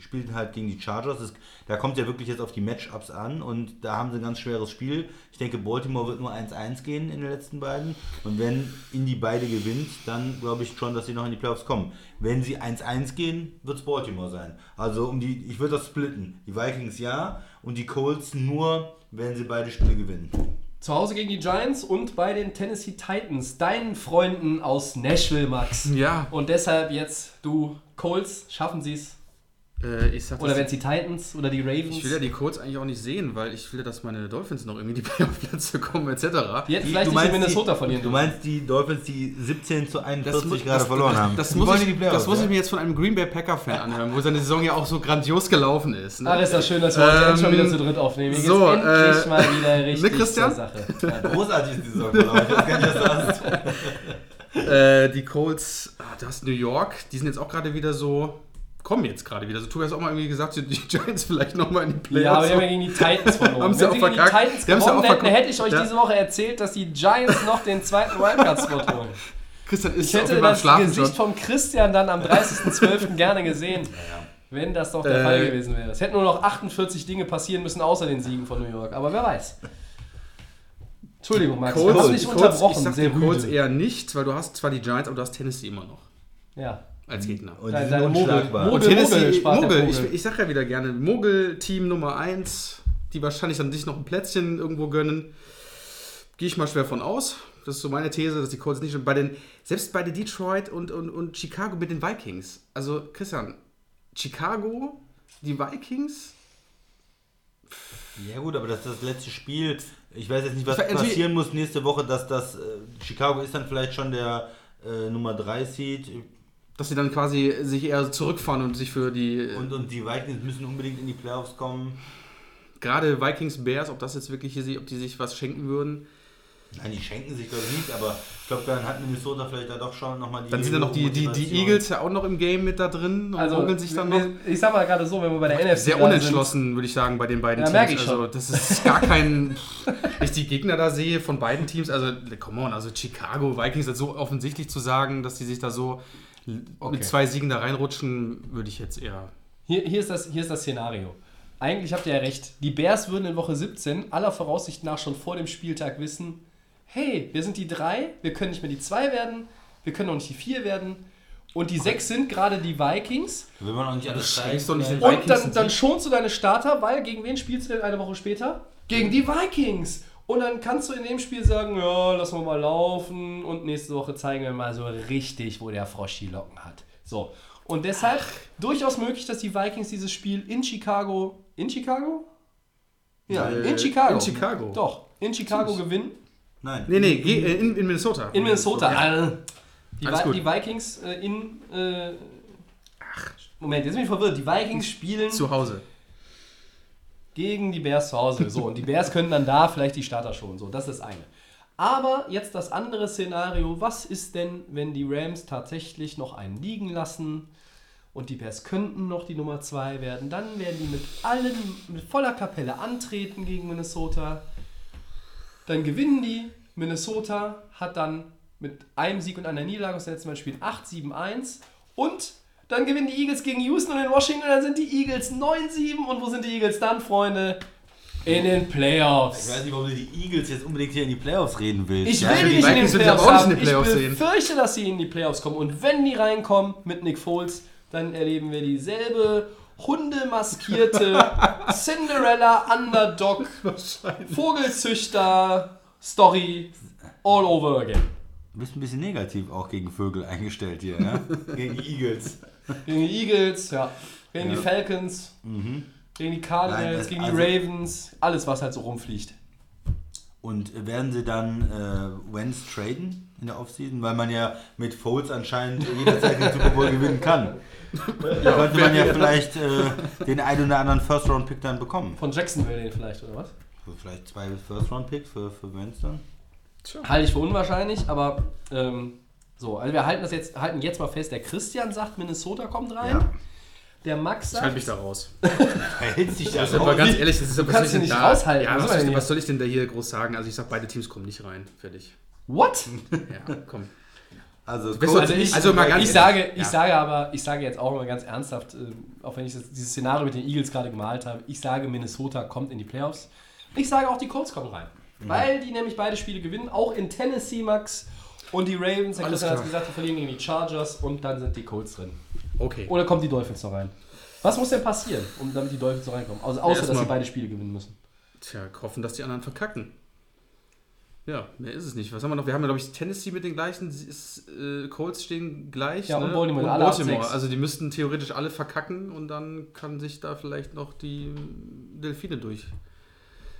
spielt halt gegen die Chargers. Das, da kommt ja wirklich jetzt auf die Matchups an und da haben sie ein ganz schweres Spiel. Ich denke, Baltimore wird nur 1-1 gehen in den letzten beiden. Und wenn Indy beide gewinnt, dann glaube ich schon, dass sie noch in die Playoffs kommen. Wenn sie 1-1 gehen, wird es Baltimore sein. Also um die, ich würde das splitten. Die Vikings ja und die Colts nur, wenn sie beide Spiele gewinnen.
Zu Hause gegen die Giants und bei den Tennessee Titans, deinen Freunden aus Nashville, Max.
Ja,
Und deshalb jetzt, du, Colts, schaffen sie es?
Äh, ich sag
Oder
das-
wenn es die Titans oder die Ravens?
Ich will ja die Colts eigentlich auch nicht sehen, weil ich will ja, dass meine Dolphins noch irgendwie die Playoff-Plätze kommen, etc.
die hätten vielleicht nicht in Minnesota
die,
verlieren
Du meinst die Dolphins, die 17 zu 41
muss-
gerade verloren haben.
Das, muss, ich, das muss
ja?
ich mir jetzt von einem Green Bay Packer-Fan anhören, wo seine Saison ja auch so grandios gelaufen ist. Ne?
Ach, ist das schön, dass wir heute
Ähm,
endlich mal wieder zu dritt aufnehmen. Hier
so,
geht's endlich
äh,
mal wieder richtig
ne, Christian?
zur Sache. Ja.
Großartig ist die Saison verlaufen. Ich du.
Äh, die Colts, ah, du hast New York, die sind jetzt auch gerade wieder so, kommen jetzt gerade wieder. So, du hast auch mal irgendwie gesagt, die Giants vielleicht nochmal in die Playoffs.
Ja, aber die haben ja gegen die Titans verloren.
Haben
Wenn
sie auch
gegen die
verkackt.
Titans
Die sie
gewonnen hätten, hätte ich euch
Ja.
diese Woche erzählt, dass die Giants noch den zweiten Wildcard-Spot holen.
Christian ist
Ich hätte das Gesicht
schon.
vom Christian dann am 30.12. gerne gesehen, wenn das doch der
Äh,
Fall gewesen wäre. Es hätten nur noch 48 Dinge passieren müssen, außer den Siegen von New York. Aber wer weiß. Entschuldigung, Max, wir
Colts,
dich
die Colts,
unterbrochen.
ich sag die Colts eher nicht, weil du hast zwar die Giants, aber du hast Tennessee immer noch
Ja.
Als Gegner.
Und die sind
deine Mogel-
unschlagbar.
Mogel-
Und Tennessee,
Mogel, der
Mogel, ich, ich sag ja wieder gerne, Mogel-Team Nummer 1, die wahrscheinlich dann sich noch ein Plätzchen irgendwo gönnen. Gehe ich mal schwer von aus. Das ist so meine These, dass die Colts nicht. Und bei den, selbst bei den Detroit und, und, und Chicago mit den Vikings. Also, Christian, Chicago, die Vikings.
Ja gut, aber das ist das letzte Spiel. Ich weiß jetzt nicht, was passieren muss nächste Woche, dass das äh, Chicago ist dann vielleicht schon der äh, Nummer 3 Seed
Dass sie dann quasi sich eher zurückfahren und sich für die.
und, und die Vikings müssen unbedingt in die Playoffs kommen.
gerade Vikings Bears, ob das jetzt wirklich hier, ob die sich was schenken würden.
Nein, die schenken sich glaube ich nicht, aber ich glaube, dann hat Minnesota vielleicht da doch schon nochmal die
Dann sind ja noch die, die, die. Eagles ja auch noch im Game mit da drin und
Also,
sich dann noch.
wir- ich sag mal gerade so, wenn wir bei der NFC
Sehr unentschlossen, würde ich sagen, bei den beiden
Ja,
Teams.
merke ich
also,
schon.
das ist gar kein. Wenn ich die Gegner da sehe von beiden Teams, also, come on, also Chicago, Vikings, ist so offensichtlich zu sagen, dass die sich da so
Okay.
mit zwei Siegen da reinrutschen, würde ich jetzt eher.
Hier, hier, ist das, hier ist das Szenario. Eigentlich habt ihr ja recht. Die Bears würden in Woche 17 aller Voraussicht nach schon vor dem Spieltag wissen, hey, wir sind die drei, wir können nicht mehr die zwei werden, wir können auch nicht die vier werden. Und die sechs sind gerade die Vikings.
Will man auch nicht alles zeigen.
doch nicht den
vielleicht?
Und
Vikings
dann, dann schonst du deine Starter, weil gegen wen spielst du denn eine Woche später? Gegen die Vikings. Und dann kannst du in dem Spiel sagen, ja, lassen wir mal laufen und nächste Woche zeigen wir mal so richtig, wo der Frosch die Locken hat. So. Und deshalb durchaus möglich, dass die Vikings dieses Spiel in Chicago. In Chicago? Ja,
Äh,
in Chicago.
in Chicago.
Doch, in Chicago gewinnen.
Nein.
Nee, nee, äh, in, in Minnesota.
In Minnesota. Äh, Die,
Alles
Vi
gut.
die Vikings äh, in. Äh, Moment, jetzt bin ich verwirrt. Die Vikings spielen
Zu Hause.
Gegen die Bears zu Hause. So, und die Bears können dann da vielleicht die Starter schon. So, das ist das eine. Aber jetzt das andere Szenario. Was ist denn, wenn die Rams tatsächlich noch einen liegen lassen und die Bears könnten noch die Nummer 2 werden? Dann werden die mit allen, mit voller Kapelle antreten gegen Minnesota. Dann gewinnen die. Minnesota hat dann mit einem Sieg und einer Niederlage aus dem letzten Mal spielt 8-7-1. Und dann gewinnen die Eagles gegen Houston und in Washington. Dann sind die Eagles 9-7. Und wo sind die Eagles dann, Freunde? In den
Ich
Playoffs.
weiß nicht, warum du die Eagles jetzt unbedingt hier in die Playoffs reden willst.
Ich
Ja,
will
für
die nicht in den
ich
Playoffs
auch nicht in den Playoffs
ich befürchte, dass sie in die Playoffs kommen. Und wenn die reinkommen mit Nick Foles, dann erleben wir dieselbe hundemaskierte Cinderella Underdog Vogelzüchter Story all over again.
Du bist ein bisschen negativ auch gegen Vögel eingestellt hier, ja? gegen die Eagles.
Gegen die Eagles, ja. Gegen
Ja.
die Falcons, gegen die Cardinals,
Nein, das-
gegen die
also-
Ravens. Alles, was halt so rumfliegt.
Und werden sie dann äh, Wentz traden in der Offseason? Weil man ja mit Foles anscheinend jederzeit den Super Bowl gewinnen kann. Da könnte man ja vielleicht äh, den einen oder anderen First-Round-Pick dann bekommen.
Von Jacksonville den vielleicht, oder was?
Vielleicht zwei First-Round-Picks für, für Wentz dann.
Halte ich für unwahrscheinlich, aber ähm, so, also wir halten das jetzt, halten jetzt mal fest, der Christian sagt, Minnesota kommt rein.
Ja.
Der Max
Ich halte
sagt,
mich da raus.
Verhält sich das
Aber ganz ehrlich, das ist, was
kannst
soll ich
sie
denn
nicht
da,
raushalten.
Ja,
Was
was,
soll denn
ich, was soll ich denn da hier groß sagen? Also ich sag, beide Teams kommen nicht rein. Fertig.
what?
Ja, komm.
Also,
bist
Coach-
Also
ich,
also mal ganz
ich sage, ich
Ja.
sage aber, ich sage jetzt auch mal ganz ernsthaft, äh, auch wenn ich das, dieses Szenario mit den Eagles gerade gemalt habe, ich sage, Minnesota kommt in die Playoffs. Ich sage auch, die Colts kommen rein. Weil die nämlich beide Spiele gewinnen, auch in Tennessee, Max. Und die Ravens, der Christian hat
klar.
gesagt, die verlieren gegen die Chargers und dann sind die Colts drin.
Okay.
Oder kommen die Dolphins noch rein? Was muss denn passieren, um damit die Dolphins noch reinkommen? Also, außer, dass
erstmal-
sie beide Spiele gewinnen müssen.
Tja, hoffen, dass die anderen verkacken. Ja, mehr ist es nicht. Was haben wir noch? Wir haben ja, glaube ich, Tennessee mit den gleichen. Ist, äh, Colts stehen gleich.
Ja,
ne?
und Baltimore, alle ab
Baltimore. Also die müssten theoretisch alle verkacken und dann kann sich da vielleicht noch die Delfine durch.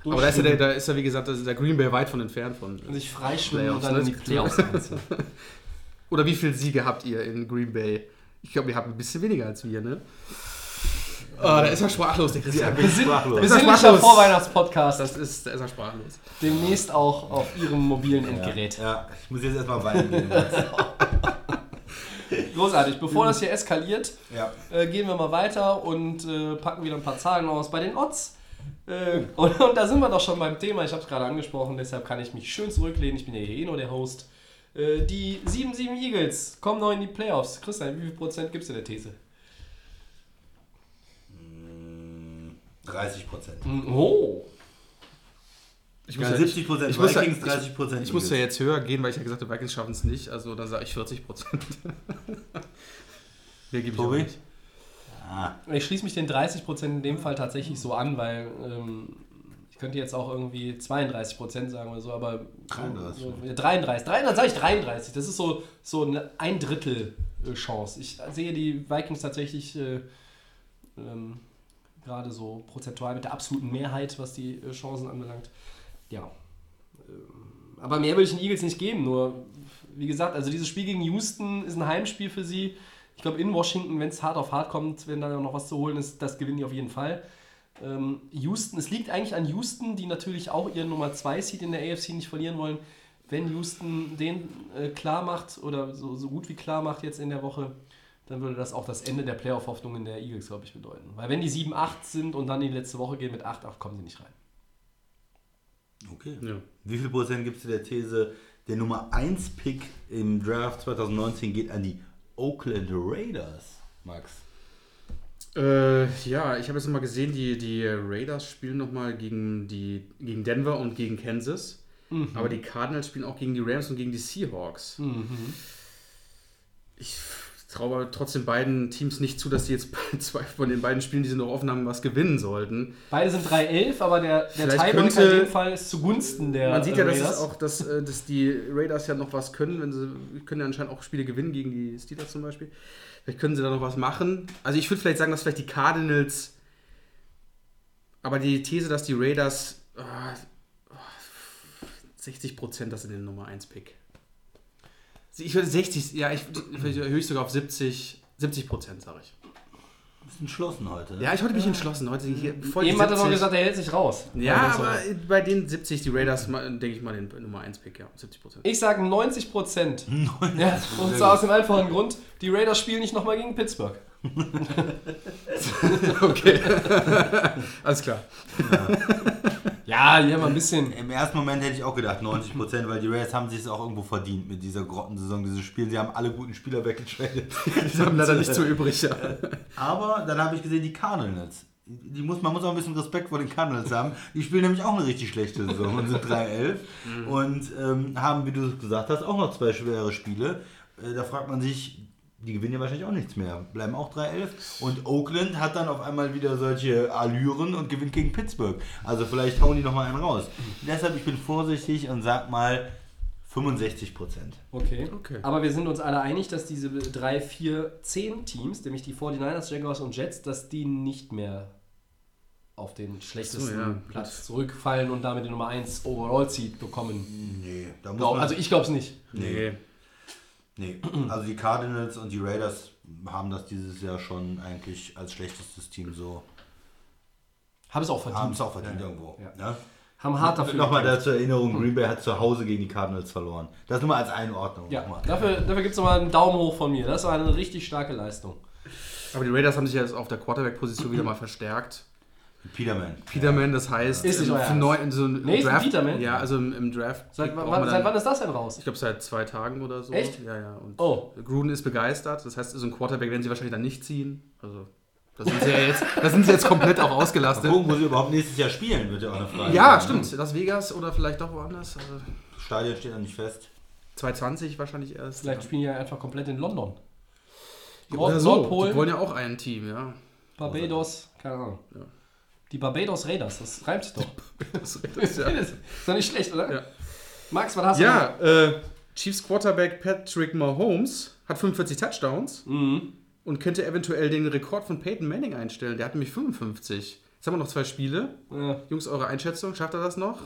Aber da ist, ja der, da ist ja, wie gesagt, da ist der Green Bay weit von entfernt von.
Und sich freischwimmen und dann in
ne?
die Playoffs.
Oder wie viele Siege habt ihr in Green Bay? Ich glaube, ihr habt ein bisschen weniger als wir, ne? Oh, da ist er sprachlos, der Christian.
Wir
Ist
sind
sprachlos?
Vorweihnachtspodcast.
Das ist, da ist er sprachlos.
Demnächst auch auf Ihrem mobilen Endgerät.
Ja, ich muss jetzt erstmal weinen gehen.
Großartig. Bevor das hier eskaliert,
ja.
äh, gehen wir mal weiter und äh, packen wieder ein paar Zahlen aus bei den Odds. Äh, und, und da sind wir doch schon beim Thema. Ich habe es gerade angesprochen, deshalb kann ich mich schön zurücklehnen. Ich bin ja hier eh nur der Host. Äh, die 7-7 Eagles kommen noch in die Playoffs. Christian, wie viel Prozent gibst du der These?
30 Prozent.
Oh.
Ich
Ja,
ja-
70 Prozent
ich muss ja-
Vikings, 30 Prozent
Ich muss ja jetzt höher gehen, weil ich ja gesagt habe, Vikings schaffen es nicht. Also dann sage ich 40 Prozent. Mehr gebe ich auch
Tobi?
nicht.
Ich schließe mich den 30% in dem Fall tatsächlich so an, weil ähm, ich könnte jetzt auch irgendwie 32% sagen oder so, aber
33.
So, ja, 33. 33 sage ich 33. Das ist so, so eine ein Drittel äh, Chance. Ich sehe die Vikings tatsächlich äh, ähm, gerade so prozentual mit der absoluten Mehrheit, was die äh, Chancen anbelangt. Ja. Ähm, aber mehr würde ich den Eagles nicht geben. Nur, wie gesagt, also dieses Spiel gegen Houston ist ein Heimspiel für sie. Ich glaube, in Washington, wenn es hart auf hart kommt, wenn da noch was zu holen ist, das gewinnen die auf jeden Fall. Ähm, Houston, es liegt eigentlich an Houston, die natürlich auch ihren Nummer 2 Seed in der AFC nicht verlieren wollen. Wenn Houston den äh, klar macht oder so, so gut wie klar macht jetzt in der Woche, dann würde das auch das Ende der Playoff-Hoffnungen der Eagles, glaube ich, bedeuten. Weil wenn die 7-8 sind und dann die letzte Woche gehen mit 8-8, kommen sie nicht rein.
Okay.
Ja.
Wie viel Prozent gibst du der These, der Nummer 1 Pick im Draft 2019 geht an die Oakland Raiders, Max?
Äh, ja, ich habe jetzt nochmal gesehen, die, die Raiders spielen nochmal gegen, die, gegen Denver und gegen Kansas. Aber die Cardinals spielen auch gegen die Rams und gegen die Seahawks. Ich traue trotzdem beiden Teams nicht zu, dass sie jetzt bei zwei von den beiden Spielen, die sie noch offen haben, was gewinnen sollten.
Beide sind 3-11, aber der, der Tiebreaker in dem Fall ist zugunsten der
Man sieht ja,
äh,
dass, es
Raiders.
auch, dass, äh, dass die Raiders ja noch was können, wenn sie können ja anscheinend auch Spiele gewinnen gegen die Steelers zum Beispiel. Vielleicht können sie da noch was machen. Also ich würde vielleicht sagen, dass vielleicht die Cardinals, aber die These, dass die Raiders ah, 60 Prozent, das sind den Nummer 1 Pick. Ich würde 60, ja, ich ich sogar auf 70, 70 Prozent, sage ich.
Du bist entschlossen heute. ne?
Ja, ich heute mich entschlossen. Heute hier voll
Eben hat er noch
70.
gesagt, er hält sich raus.
Ja,
Also,
aber bei den 70, die Raiders, denke ich mal, den Nummer 1 Pick, ja, 70 Prozent.
Ich sage 90 Prozent. Ja, und zwar aus dem einfachen Grund, die Raiders spielen nicht nochmal gegen Pittsburgh.
Okay. Alles klar.
Ja, die haben ein bisschen.
Im ersten Moment hätte ich auch gedacht 90 Prozent, weil die Raiders haben sich es auch irgendwo verdient mit dieser Grottensaison, dieses Spiel. Sie haben alle guten Spieler weggetradet.
Die haben leider nicht so übrig, ja.
Aber dann habe ich gesehen, die Cardinals. Die muss, man muss auch ein bisschen Respekt vor den Cardinals haben. Die spielen nämlich auch eine richtig schlechte Saison und sind 3-11 und ähm, haben, wie du gesagt hast, auch noch zwei schwere Spiele. Äh, da fragt man sich, die gewinnen ja wahrscheinlich auch nichts mehr. Bleiben auch 3-11. Und Oakland hat dann auf einmal wieder solche Allüren und gewinnt gegen Pittsburgh. Also vielleicht hauen die nochmal einen raus. Deshalb, ich bin vorsichtig und sag mal 65 Prozent.
Okay.
Okay.
Aber wir sind uns alle einig, dass diese 3, 4, 10 Teams, nämlich die 49ers, Jaguars und Jets, dass die nicht mehr auf den schlechtesten
So, ja,
Platz zurückfallen und damit die Nummer 1 Overall Seed bekommen.
Nee, da muss
Glaub,
man,
also ich glaube es nicht.
Nee.
nee, also die Cardinals und die Raiders haben das dieses Jahr schon eigentlich als schlechtestes Team so.
Haben es auch verdient.
Haben es auch verdient
Ja.
irgendwo.
Ja.
Ne?
Haben hart dafür
Nochmal da zur Erinnerung, Green Bay hat zu Hause gegen die Cardinals verloren. Das nur mal als Einordnung.
Ja,
nochmal.
dafür, dafür gibt es nochmal einen Daumen hoch von mir. Das war eine richtig starke Leistung.
Aber die Raiders haben sich jetzt auf der Quarterback-Position wieder mal verstärkt.
Peterman.
Peterman, das heißt,
Ist nicht euer
neu, in so einem
Nee, ist ein
Draft,
Peterman?
Ja, also im, im Draft.
Seit, wann, seit
dann-
wann ist das denn raus?
Ich glaube seit zwei Tagen oder so.
Echt?
Ja, ja. Und
Oh.
Gruden ist begeistert. Das heißt, so ein Quarterback werden sie wahrscheinlich dann nicht ziehen. Also, da sind sie ja jetzt, da sind sie jetzt komplett auch
Mal
ausgelastet.
gucken, wo sie überhaupt nächstes Jahr spielen, wird ja auch eine Frage.
Ja,
sein.
stimmt. Las Vegas oder vielleicht doch woanders. Also
Stadion steht noch nicht fest.
220 wahrscheinlich erst.
Vielleicht spielen die ja einfach komplett in London.
Oder
Nord
so. Die wollen ja auch ein Team, ja.
Barbados, keine Ahnung. Die Barbados Raiders, das reimt sich doch.
Das ist,
ist
ja.
doch nicht schlecht, oder?
Ja.
Max, was hast du?
Ja, äh, Chiefs Quarterback Patrick Mahomes hat 45 Touchdowns
Mhm.
und könnte eventuell den Rekord von Peyton Manning einstellen. Der hat nämlich 55. Jetzt haben wir noch zwei Spiele.
Ja.
Jungs, eure Einschätzung, schafft er das noch?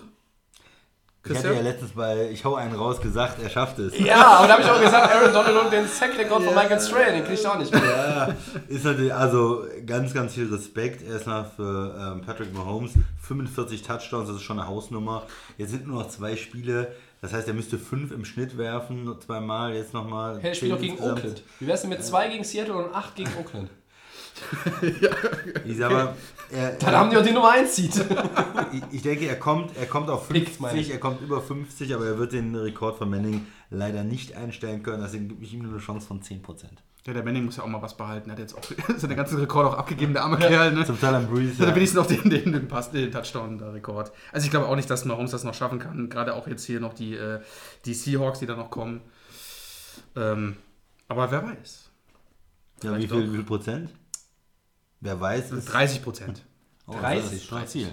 Ich hatte ja letztens bei Ich hau einen raus gesagt, er schafft es.
Ja, aber da habe ich auch gesagt, Aaron Donald und den Sack-Rekord von Michael Strahan, den kriegt er auch nicht mehr.
Ja, ist natürlich, also ganz, ganz viel Respekt erstmal für ähm, Patrick Mahomes. 45 Touchdowns, das ist schon eine Hausnummer. Jetzt sind nur noch zwei Spiele. Das heißt, er müsste fünf im Schnitt werfen, zweimal, jetzt nochmal.
Hey, er spielt doch gegen Oakland. Wie wär's denn mit zwei gegen Seattle und acht gegen Oakland?
Ich sag mal, er,
Dann haben die auch die Nummer 1 Seed.
ich, ich denke, er kommt, er kommt auf
Pickt, meine
50,
ich.
er kommt über 50, aber er wird den Rekord von Manning leider nicht einstellen können. Deswegen gebe ich ihm nur eine Chance von 10%.
Ja, der Manning muss ja auch mal was behalten. Er hat jetzt auch seine ganzen Rekord auch abgegeben, der arme Kerl. Ne?
Zum Teil am Breeze.
Hat er
Ja.
wenigstens noch den, den, den, Pass, den Touchdown-Rekord. Also ich glaube auch nicht, dass Mahomes das noch schaffen kann. Gerade auch jetzt hier noch die, äh, die Seahawks, die da noch kommen. Ähm, aber wer weiß.
Ja, wie viel, wie viel Prozent? Wer weiß, ist
30 Prozent.
oh,
30,
das ist Ziel.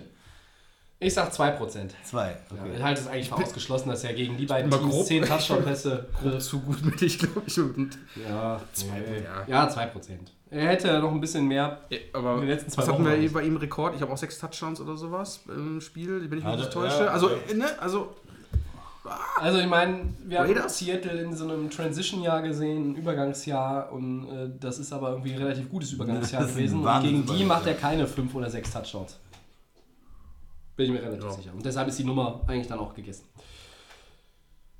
Ich sag 2%.
Zwei.
Ja,
Okay.
ich halte es eigentlich für ausgeschlossen, dass er gegen die beiden Teams
grob.
10 Touchdown-Pässe.
Grob zu gutmütig, glaube ich. Und,
Ja,
Zwei,
nee.
ja.
ja, 2%. Er hätte noch ein bisschen mehr.
Ja, aber
In den letzten zwei
was hatten
Wochen
wir
war das.
bei ihm Rekord? Ich habe auch sechs Touchdowns oder sowas im Spiel, wenn ich mich
Also,
nicht täusche.
ja,
also,
ja.
ne, also
Also ich meine, wir haben
Raiders?
Seattle in so einem Transition-Jahr gesehen, ein Übergangsjahr und äh, das ist aber irgendwie ein relativ gutes Übergangsjahr gewesen und gegen die macht er keine 5 oder 6 Touchdowns. Bin ich mir relativ
Ja.
sicher. Und deshalb ist die Nummer eigentlich dann auch gegessen.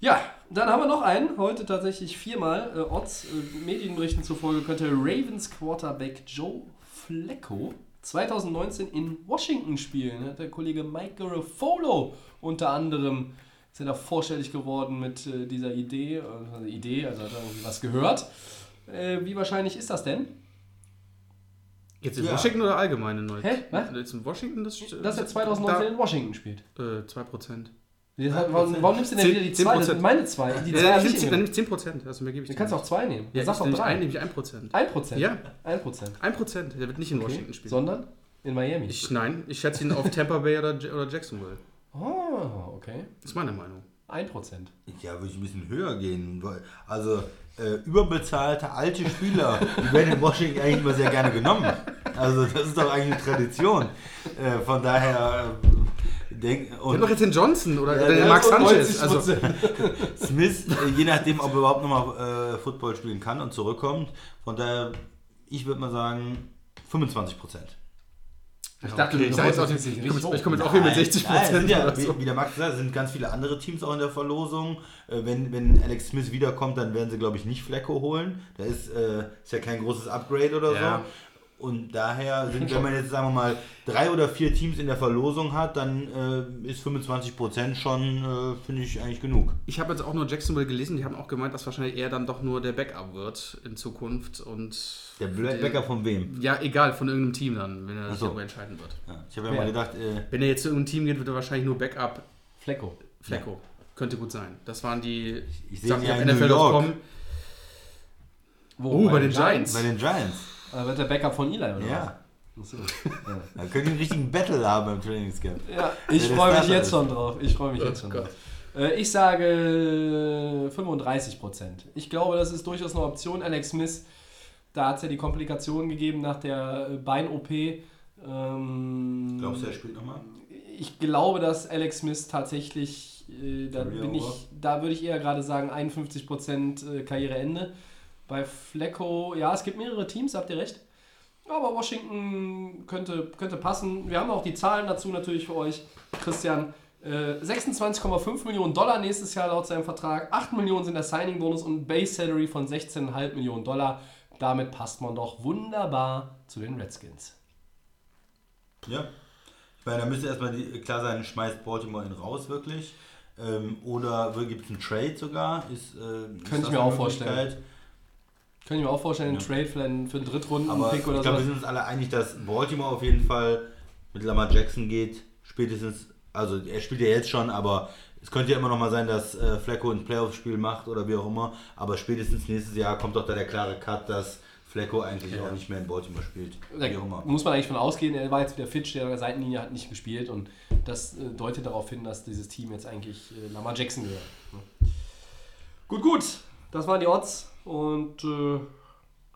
Ja, dann haben wir noch einen, heute tatsächlich viermal. Äh, Odds, äh, Medienberichten zufolge könnte Ravens Quarterback Joe Flacco 2019 in Washington spielen. Hat der Kollege Mike Garofolo unter anderem ist er da vorstellig geworden mit äh, dieser Idee. Äh, Idee, also hat er irgendwie was gehört. Äh, wie wahrscheinlich ist das denn?
jetzt in
Ja.
Washington oder allgemein in Neues?
Hä? Was?
Jetzt in Washington? Das,
Dass er 2019 in Washington spielt.
Da, äh, 2%.
Warum, warum nimmst du denn
Zehn-
wieder die
zehn
zwei? Das
Prozent.
sind meine zwei. Die zwei
Ja,
hab
dann
ich
nimm dann nimm 10%, also mehr gebe ich
Du
dir
kannst
nicht.
auch zwei nehmen.
Ja,
Ja, sag
ich
doch
nehme
drei.
ein, nehme ich 1%.
Ein Prozent.
Ja.
Ein Prozent.
1%, der wird nicht in
Okay.
Washington spielen.
Sondern in Miami.
Ich, nein, ich schätze ihn auf Tampa Bay oder, oder Jacksonville.
Oh, okay.
Das ist meine Meinung.
Ein Prozent.
Ja, würde ich ein bisschen höher gehen. weil- Also, äh, überbezahlte alte Spieler, die werden in Washington eigentlich immer sehr gerne genommen. Also, das ist doch eigentlich eine Tradition. Äh, von daher, äh, denk,
Wir
und
doch jetzt den Johnson oder,
Ja,
oder den
um
Sanchez.
90%.
Also,
Smith, äh, je nachdem, ob er überhaupt nochmal äh, Football spielen kann und zurückkommt. Von daher, ich würde mal sagen, 25 Prozent.
Ich
okay, ich, jetzt auch, ich, ich komme jetzt, komm jetzt auch hier mit 60
Nein,
Prozent.
ja,
so.
wie, der Max sagt, sind ganz viele andere Teams auch in der Verlosung. Äh, wenn, wenn Alex Smith wiederkommt, dann werden sie, glaube ich, nicht Flecko holen. Da ist, äh, ist ja kein großes Upgrade oder
Ja.
so. Und daher sind, wenn man jetzt, sagen wir mal, drei oder vier Teams in der Verlosung hat, dann äh, ist 25 Prozent schon, äh, finde ich, eigentlich genug.
Ich habe jetzt auch nur Jacksonville gelesen, die haben auch gemeint, dass wahrscheinlich er dann doch nur der Backup wird in Zukunft. Und
Der Bäcker von wem?
ja, egal, von irgendeinem Team dann, wenn er sich
so.
darüber entscheiden wird.
Ja, ich habe ja
Wer?
mal gedacht, äh,
Wenn er jetzt zu irgendeinem Team geht, wird er wahrscheinlich nur Backup
Flecko.
Flecko. Könnte gut sein. Das waren die
ich sehe
Sachen,
ihn
die
ja
auf
in New
NFL.com.
York.
Wo,
Oh, bei den Giants.
Bei den Giants.
Da wird der Backup von Eli, oder
Ja.
was? Achso.
Da können die einen richtigen Battle haben beim Trainingscamp.
Ja, ich freue mich jetzt
ist.
schon drauf. Ich freue mich jetzt schon drauf. Äh, Ich sage 35 Prozent. Ich glaube, das ist durchaus eine Option. Alex Smith, da hat es ja die Komplikationen gegeben nach der äh, Bein-OP. Ähm,
Glaubst du, er spielt nochmal?
ich glaube, dass Alex Smith tatsächlich, äh, da,
Career
bin ich, da würde ich eher gerade sagen, 51% äh, Karriereende. Bei Flecko, ja, es gibt mehrere Teams, habt ihr recht. Aber Washington könnte, könnte passen. Wir haben auch die Zahlen dazu natürlich für euch. Christian, äh, 26,5 Millionen Dollar nächstes Jahr laut seinem Vertrag. 8 Millionen sind der Signing-Bonus und ein Base Salary von 16,5 Millionen Dollar. Damit passt man doch wunderbar zu den Redskins.
Ja. Ich meine, da müsste erstmal die, klar sein, schmeißt Baltimore ihn raus wirklich. Ähm, oder gibt es einen Trade sogar? Ist, äh,
Könnte ich mir auch vorstellen. Könnte ich mir auch vorstellen, einen
Ja.
Trade für einen, für einen Drittrunden-Pick
ich
oder
glaube, wir
so.
sind uns alle einig, dass Baltimore auf jeden Fall mit Lamar Jackson geht. Spätestens, also er spielt ja jetzt schon, aber es könnte ja immer noch mal sein, dass äh, Flacco ein Playoff-Spiel macht oder wie auch immer. Aber spätestens nächstes Jahr kommt doch da der klare Cut, dass Flacco eigentlich auch nicht mehr in Baltimore spielt.
Da muss man eigentlich von ausgehen, er war jetzt wieder fit, steht an der Seitenlinie, hat nicht gespielt und das äh, deutet darauf hin, dass dieses Team jetzt eigentlich äh, Lamar Jackson gehört. Ne? Gut, gut, das waren die Odds und äh,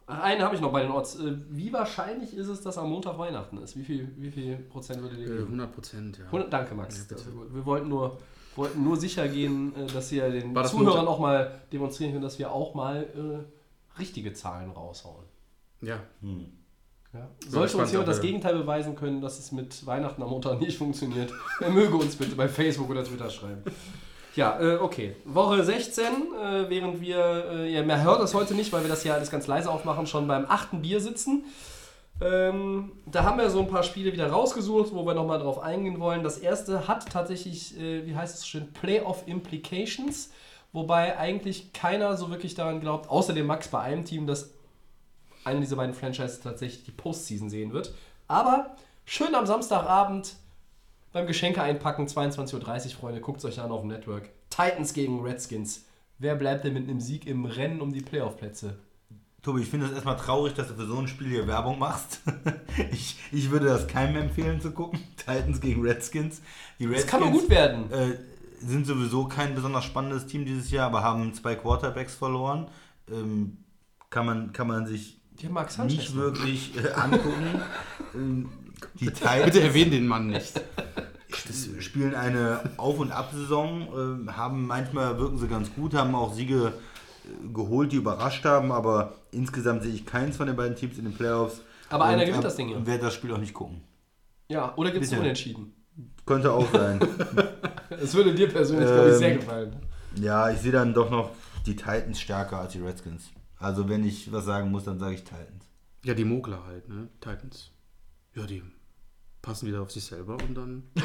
einen habe ich noch bei den Odds. Äh, wie wahrscheinlich ist es, dass am Montag Weihnachten ist? Wie viel, wie viel Prozent würde dir
Äh,
geben?
100 Prozent, ja.
100, danke, Max.
Ja,
gut. wir wollten nur, wollten nur sicher gehen, äh, dass wir den
das
Zuhörern
Montag?
auch mal demonstrieren können, dass wir auch mal äh, richtige Zahlen raushauen.
Ja.
Hm.
Ja. Sollte uns jemand das Gegenteil beweisen können, dass es mit Weihnachten am Montag nicht funktioniert, er möge uns bitte bei Facebook oder Twitter schreiben. Ja, äh, okay. Woche 16, äh, während wir, äh, ihr mehr hört das heute nicht, weil wir das hier alles ganz leise aufmachen, schon beim achten Bier sitzen. Ähm, da haben wir so ein paar Spiele wieder rausgesucht, wo wir nochmal drauf eingehen wollen. Das erste hat tatsächlich, äh, wie heißt es schön, Playoff Implications, wobei eigentlich keiner so wirklich daran glaubt, außer dem Max bei einem Team, dass eine dieser beiden Franchises tatsächlich die Postseason sehen wird. Aber schön am Samstagabend beim Geschenke einpacken, 22.30 Uhr, Freunde, guckt es euch an auf dem Network. Titans gegen Redskins. Wer bleibt denn mit einem Sieg im Rennen um die Playoff-Plätze?
Tobi, ich finde es erstmal traurig, dass du für so ein Spiel hier Werbung machst. ich, ich würde das keinem empfehlen zu gucken. Titans gegen Redskins. Die
Das kann nur gut werden.
äh, sind sowieso kein besonders spannendes Team dieses Jahr, aber haben zwei Quarterbacks verloren. Ähm, kann, man, kann man sich nicht wirklich äh, angucken. ähm, die Titans
Bitte erwähnen den Mann nicht.
sp- spielen eine Auf- und Ab-Saison, äh, haben manchmal wirken sie ganz gut, haben auch Siege äh, geholt, die überrascht haben, aber insgesamt sehe ich keins von den beiden Teams in den Playoffs.
Aber einer gewinnt das Ding hier.
Und werde das Spiel auch nicht gucken.
Ja, oder gibt es. Unentschieden?
Könnte auch sein.
Das würde dir persönlich, glaube ich, sehr
Ähm,
gefallen.
ja, ich sehe dann doch noch die Titans stärker als die Redskins. Also wenn ich was sagen muss, dann sage ich Titans.
Ja, die Mogler halt, ne? Titans. Ja, die passen wieder auf sich selber und dann.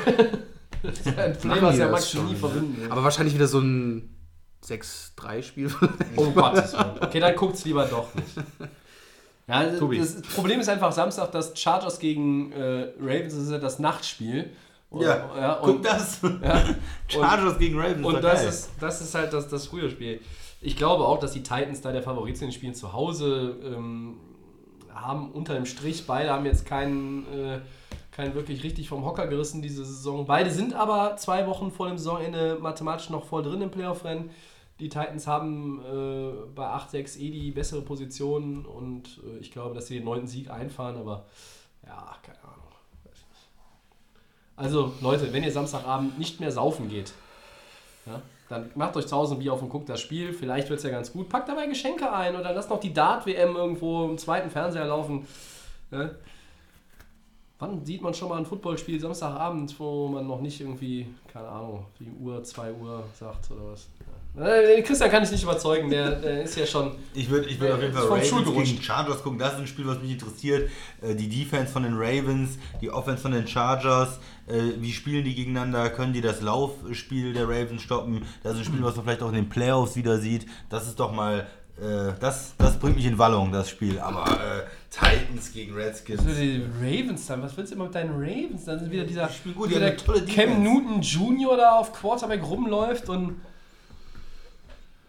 Ein
machen
was ja
das
Max
schon,
nie
ne?
verbinden will.
Aber wahrscheinlich wieder so ein 6-3-Spiel.
Oh Willen. Okay, dann guckt's lieber doch nicht. Ja, das,
Tobi.
das Problem ist einfach Samstag, das Chargers gegen äh, Ravens das ist ja das Nachtspiel. Und,
Ja,
und,
guck das.
Ja,
Chargers gegen Ravens.
und das
geil.
ist, das ist halt das, das frühe Spiel. Ich glaube auch, dass die Titans da der Favorit sind. Spielen zu Hause, ähm, haben unter dem Strich, beide haben jetzt keinen, äh, keinen wirklich richtig vom Hocker gerissen diese Saison. Beide sind aber zwei Wochen vor dem Saisonende mathematisch noch voll drin im Playoff-Rennen. Die Titans haben äh, bei 8-6 eh die bessere Position und äh, ich glaube, dass sie den neunten Sieg einfahren, aber ja, keine Ahnung. Also Leute, wenn ihr Samstagabend nicht mehr saufen geht, dann macht euch zu Hause ein Bier auf und guckt das Spiel. Vielleicht wird es ja ganz gut. Packt dabei Geschenke ein oder lasst noch die Dart-WM irgendwo im zweiten Fernseher laufen. Ja. Wann sieht man schon mal ein Footballspiel Samstagabend, wo man noch nicht irgendwie, keine Ahnung, wie Uhr, 2 Uhr sagt oder was? Äh, Christian kann ich nicht überzeugen, der, der ist ja schon.
Ich würde ich würd auf jeden Fall Ravens gegen Chargers gucken. Das ist ein Spiel, was mich interessiert. Äh, Die Defense von den Ravens, die Offense von den Chargers. äh, Wie spielen die gegeneinander? Können die das Laufspiel der Ravens stoppen? Das ist ein Spiel, was man vielleicht auch in den Playoffs wieder sieht. Das ist doch mal... Das, das bringt mich in Wallung, das Spiel. Aber äh, Titans gegen Redskins.
Was für die Ravens dann? Was willst du immer mit deinen Ravens? Dann ist wieder dieser
gut,
wieder Cam
Defense.
Newton Jr. da auf Quarterback rumläuft und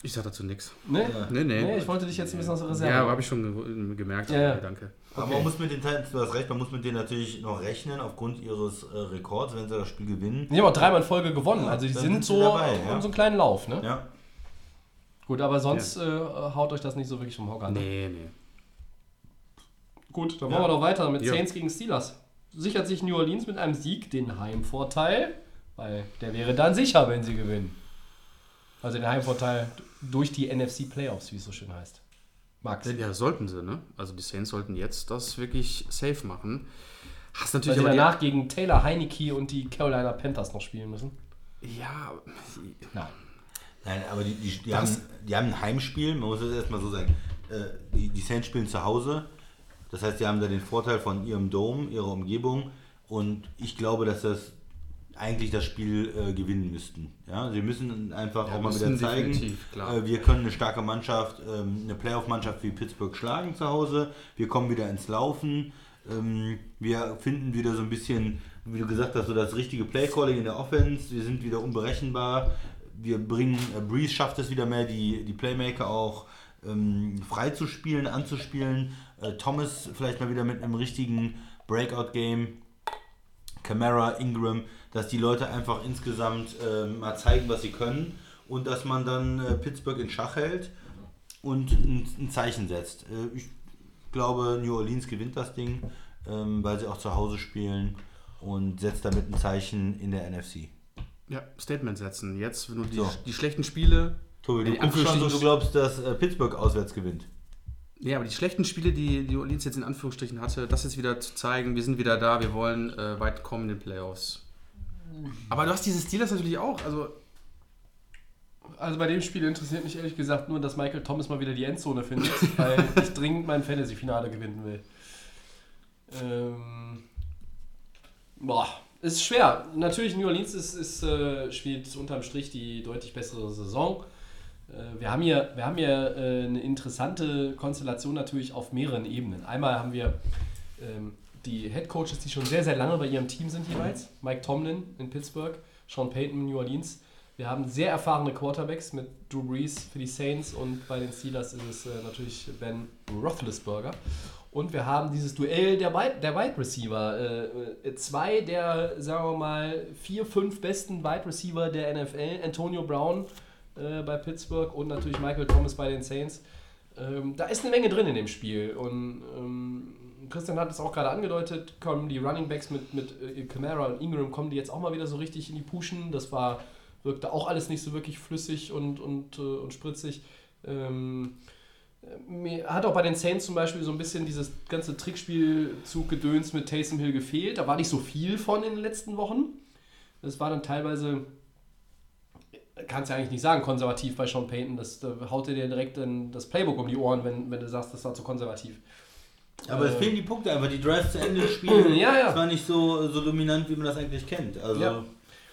Ich sag dazu nichts.
Ne?
Nee, nee.
Nee, ich wollte dich jetzt ein bisschen aus der Reserve.
Ja, habe ich schon ge gemerkt.
Ja, ja.
Danke.
Aber man muss mit den Titans, du hast recht, man muss mit denen natürlich noch rechnen aufgrund ihres äh, Rekords, wenn sie das Spiel gewinnen.
Die haben auch dreimal in Folge gewonnen, also die
dann
sind so
dabei, ja.
haben so einen kleinen Lauf, ne?
Ja.
Gut, aber sonst äh, haut euch das nicht so wirklich vom Hocker. ne?
Nee, nee.
Gut, dann
Ja.
machen wir doch weiter mit
Ja.
Saints gegen Steelers. Sichert sich New Orleans mit einem Sieg den Heimvorteil, weil der wäre dann sicher, wenn sie gewinnen. Also den Heimvorteil durch die NFC Playoffs, wie es so schön heißt. Max.
Ja, sollten sie, ne? Also die Saints sollten jetzt das wirklich safe machen. Hast
Weil
natürlich
sie
aber
danach gegen Taylor Heineke und die Carolina Panthers noch spielen müssen.
Ja,
Nein.
Nein, aber die, die, die, haben, die haben ein Heimspiel, man muss es erstmal so sagen. Äh, die, die Saints spielen zu Hause. Das heißt, die haben da den Vorteil von ihrem Dome, ihrer Umgebung. Und ich glaube, dass das eigentlich das Spiel äh, gewinnen müssten. Ja, sie müssen einfach
Ja,
auch mal wieder zeigen, äh, wir können eine starke Mannschaft, ähm, eine Playoff-Mannschaft wie Pittsburgh schlagen zu Hause. Wir kommen wieder ins Laufen. Ähm, wir finden wieder so ein bisschen, wie du gesagt hast, so das richtige Play-Calling in der Offense. Wir sind wieder unberechenbar. Wir bringen, äh, Breeze schafft es wieder mehr, die, die Playmaker auch ähm, frei zu spielen, anzuspielen. Äh, Thomas vielleicht mal wieder mit einem richtigen Breakout-Game. Camara, Ingram, dass die Leute einfach insgesamt äh, mal zeigen, was sie können und dass man dann äh, Pittsburgh in Schach hält und ein, ein Zeichen setzt. Äh, ich glaube, New Orleans gewinnt das Ding, ähm, weil sie auch zu Hause spielen und setzt damit ein Zeichen in der NFC.
ja, Statement setzen. Jetzt, wenn du die,
So.
die schlechten Spiele.
Tobi, du
In
guckst schon du glaubst, dass äh, Pittsburgh auswärts gewinnt.
Ja, aber die schlechten Spiele, die die Orleans jetzt in Anführungsstrichen hatte, das jetzt wieder zu zeigen, wir sind wieder da, wir wollen äh, weit kommen in den Playoffs. Aber du hast diese Steelers natürlich auch. Also,
Also bei dem Spiel interessiert mich ehrlich gesagt nur, dass Michael Thomas mal wieder die Endzone findet, weil ich dringend mein Fantasy-Finale gewinnen will. Ähm, boah, ist schwer. Natürlich, New Orleans ist, ist, äh, spielt unterm Strich die deutlich bessere Saison. Äh, wir haben hier, wir haben hier äh, eine interessante Konstellation natürlich auf mehreren Ebenen. Einmal haben wir ähm, die Head Coaches, die schon sehr, sehr lange bei ihrem Team sind jeweils. Mike Tomlin in Pittsburgh, Sean Payton in New Orleans. Wir haben sehr erfahrene Quarterbacks mit Drew Brees für die Saints und bei den Steelers ist es äh, natürlich Ben Roethlisberger. Und wir haben dieses Duell der Wide, der Wide Receiver. Äh, äh, zwei der, sagen wir mal, vier, fünf besten Wide Receiver der NFL. Antonio Brown äh, bei Pittsburgh und natürlich Michael Thomas bei den Saints. Ähm, da ist eine Menge drin in dem Spiel. Und ähm, Christian hat es auch gerade angedeutet, kommen die Running Backs mit, mit äh, Camara und Ingram, kommen die jetzt auch mal wieder so richtig in die Puschen. Das war, wirkte auch alles nicht so wirklich flüssig und, und, äh, und spritzig. Ähm, mir hat auch bei den Saints zum Beispiel so ein bisschen dieses ganze Trickspielzug-Gedöns mit Taysom Hill gefehlt. Da war nicht so viel von in den letzten Wochen. Das war dann teilweise, kannst ja eigentlich nicht sagen, konservativ bei Sean Payton. Das da haut dir direkt in das Playbook um die Ohren, wenn, wenn du sagst, das war zu konservativ.
Aber es
Äh.
fehlen die Punkte einfach, die Drives zu Ende spielen.
Ja, ja.
Es war nicht so, so dominant, wie man das eigentlich kennt. Also,
Ja.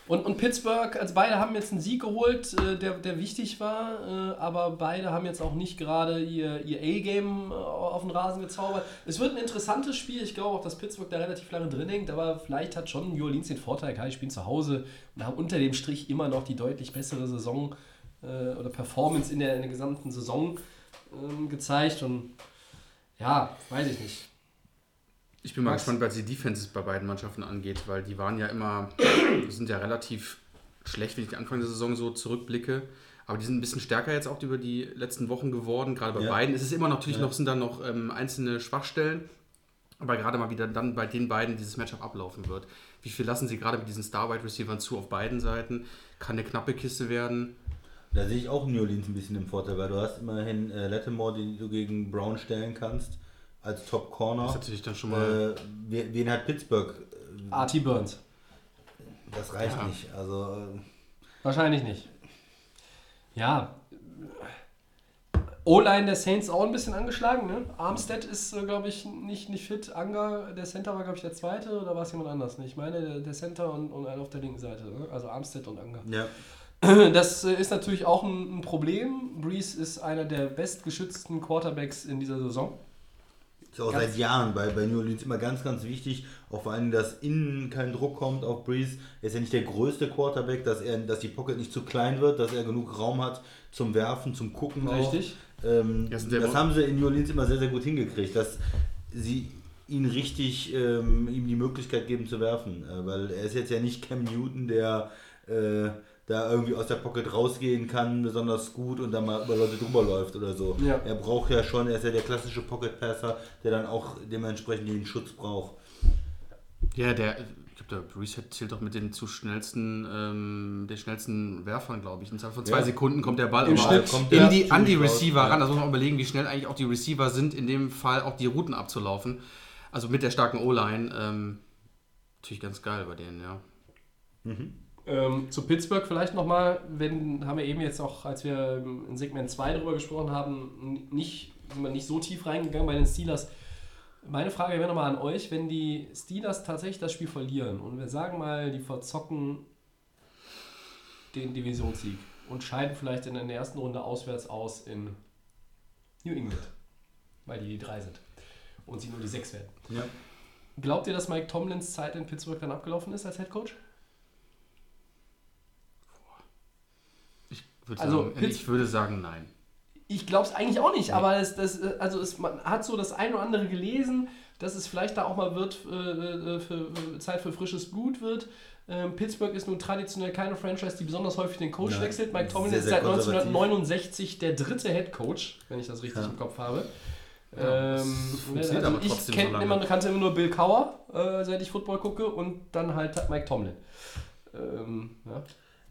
Und, und Pittsburgh, also beide haben jetzt einen Sieg geholt, äh, der, der wichtig war, äh, aber beide haben jetzt auch nicht gerade ihr, ihr A-Game auf den Rasen gezaubert. Es wird ein interessantes Spiel. Ich glaube auch, dass Pittsburgh da relativ lange drin hängt, aber vielleicht hat schon New Orleans den Vorteil, klar, die spielen zu Hause und haben unter dem Strich immer noch die deutlich bessere Saison oder Performance in der, in der gesamten Saison ähm, gezeigt. Und ja, weiß ich nicht.
ich bin mal
Max?
gespannt, was die Defenses bei beiden Mannschaften angeht, weil die waren ja immer, sind ja relativ schlecht, wenn ich die Anfang der Saison so zurückblicke. Aber die sind ein bisschen stärker jetzt auch über die letzten Wochen geworden, gerade bei
Ja.
beiden. Es ist immer natürlich
Ja.
noch, sind da noch ähm, einzelne Schwachstellen, aber gerade mal wieder dann bei den beiden dieses Matchup ablaufen wird. Wie viel lassen sie gerade mit diesen Star-Wide-Receivern zu auf beiden Seiten? Kann eine knappe Kiste werden.
Da sehe ich auch New Orleans ein bisschen im Vorteil, weil du hast immerhin äh, Lattimore, den du gegen Brown stellen kannst, als Top
Das
Corner.
ist natürlich dann schon mal.
Äh, wen, wen hat Pittsburgh? Äh,
Artie Burns.
Das reicht
Ja.
nicht. Also äh,
Wahrscheinlich nicht. Ja. O-Line der Saints auch ein bisschen angeschlagen, ne? Armstead ist, äh, glaube ich, nicht, nicht fit. Anga, der Center war, glaube ich, der zweite oder war es jemand anders? Ne? Ich meine, der, der Center und, und einer auf der linken Seite. Ne? Also Armstead und Anga.
ja.
Das äh, ist natürlich auch ein, Problem. Breeze ist einer der bestgeschützten Quarterbacks in dieser Saison.
ist auch
Ganz-
seit Jahren bei, bei New Orleans immer ganz, ganz wichtig. Auch vor allem, dass innen kein Druck kommt auf Breeze. Er ist ja nicht der größte Quarterback, dass, er, dass die Pocket nicht zu klein wird, dass er genug Raum hat zum Werfen, zum Gucken.
Richtig.
Auch. Ähm, das
der-
haben sie in New Orleans immer sehr, sehr gut hingekriegt, dass sie ihn richtig, ähm, ihm die Möglichkeit geben zu werfen. Äh, weil er ist jetzt ja nicht Cam Newton, der äh, da irgendwie aus der Pocket rausgehen kann, besonders gut und dann mal über Leute drüber läuft oder so.
Ja.
Er braucht ja schon, er ist ja der klassische Pocket Passer, der dann auch dementsprechend den Schutz braucht.
Ja, der, ich glaube, der Breeze zählt doch mit den zu schnellsten, ähm, den schnellsten Werfern, glaube ich. Innerhalb von zwei
Ja.
Sekunden kommt der Ball
Im
aber
Schnitt
kommt
in die, an die
raus,
Receiver
ja.
ran. Das muss man überlegen, wie schnell eigentlich auch die Receiver sind, in dem Fall auch die Routen abzulaufen. Also mit der starken O-Line. Ähm, natürlich ganz geil bei denen, ja.
Ähm, zu Pittsburgh vielleicht nochmal, wenn, haben wir eben jetzt auch, als wir in Segment 2 darüber gesprochen haben, nicht, sind wir nicht so tief reingegangen bei den Steelers. Meine Frage wäre nochmal an euch, wenn die Steelers tatsächlich das Spiel verlieren und wir sagen mal, die verzocken den Divisionssieg und scheiden vielleicht in der ersten Runde auswärts aus in New England, weil die die drei sind und sie nur die sechs werden.
Ja.
Glaubt ihr, dass Mike Tomlins Zeit in Pittsburgh dann abgelaufen ist als Head Coach?
Ich würde
Also,
sagen,
Pitts-
ich würde sagen nein.
Ich glaube es eigentlich auch nicht, aber es, das, äh, also es, man hat so das ein oder andere gelesen, dass es vielleicht da auch mal wird, äh, äh, für, für Zeit für frisches Blut wird. Ähm, Pittsburgh ist nun traditionell keine Franchise, die besonders häufig den Coach
Nein,
wechselt. Mike Tomlin
sehr,
ist
sehr
seit
konservativ.
1969 der dritte Head Coach, wenn ich das richtig
Ja.
im Kopf habe.
Ja,
ähm, also ich kenn
so
immer, kannte immer nur Bill Cowher, äh, seit ich Football gucke, und dann halt Mike Tomlin. Ähm, ja.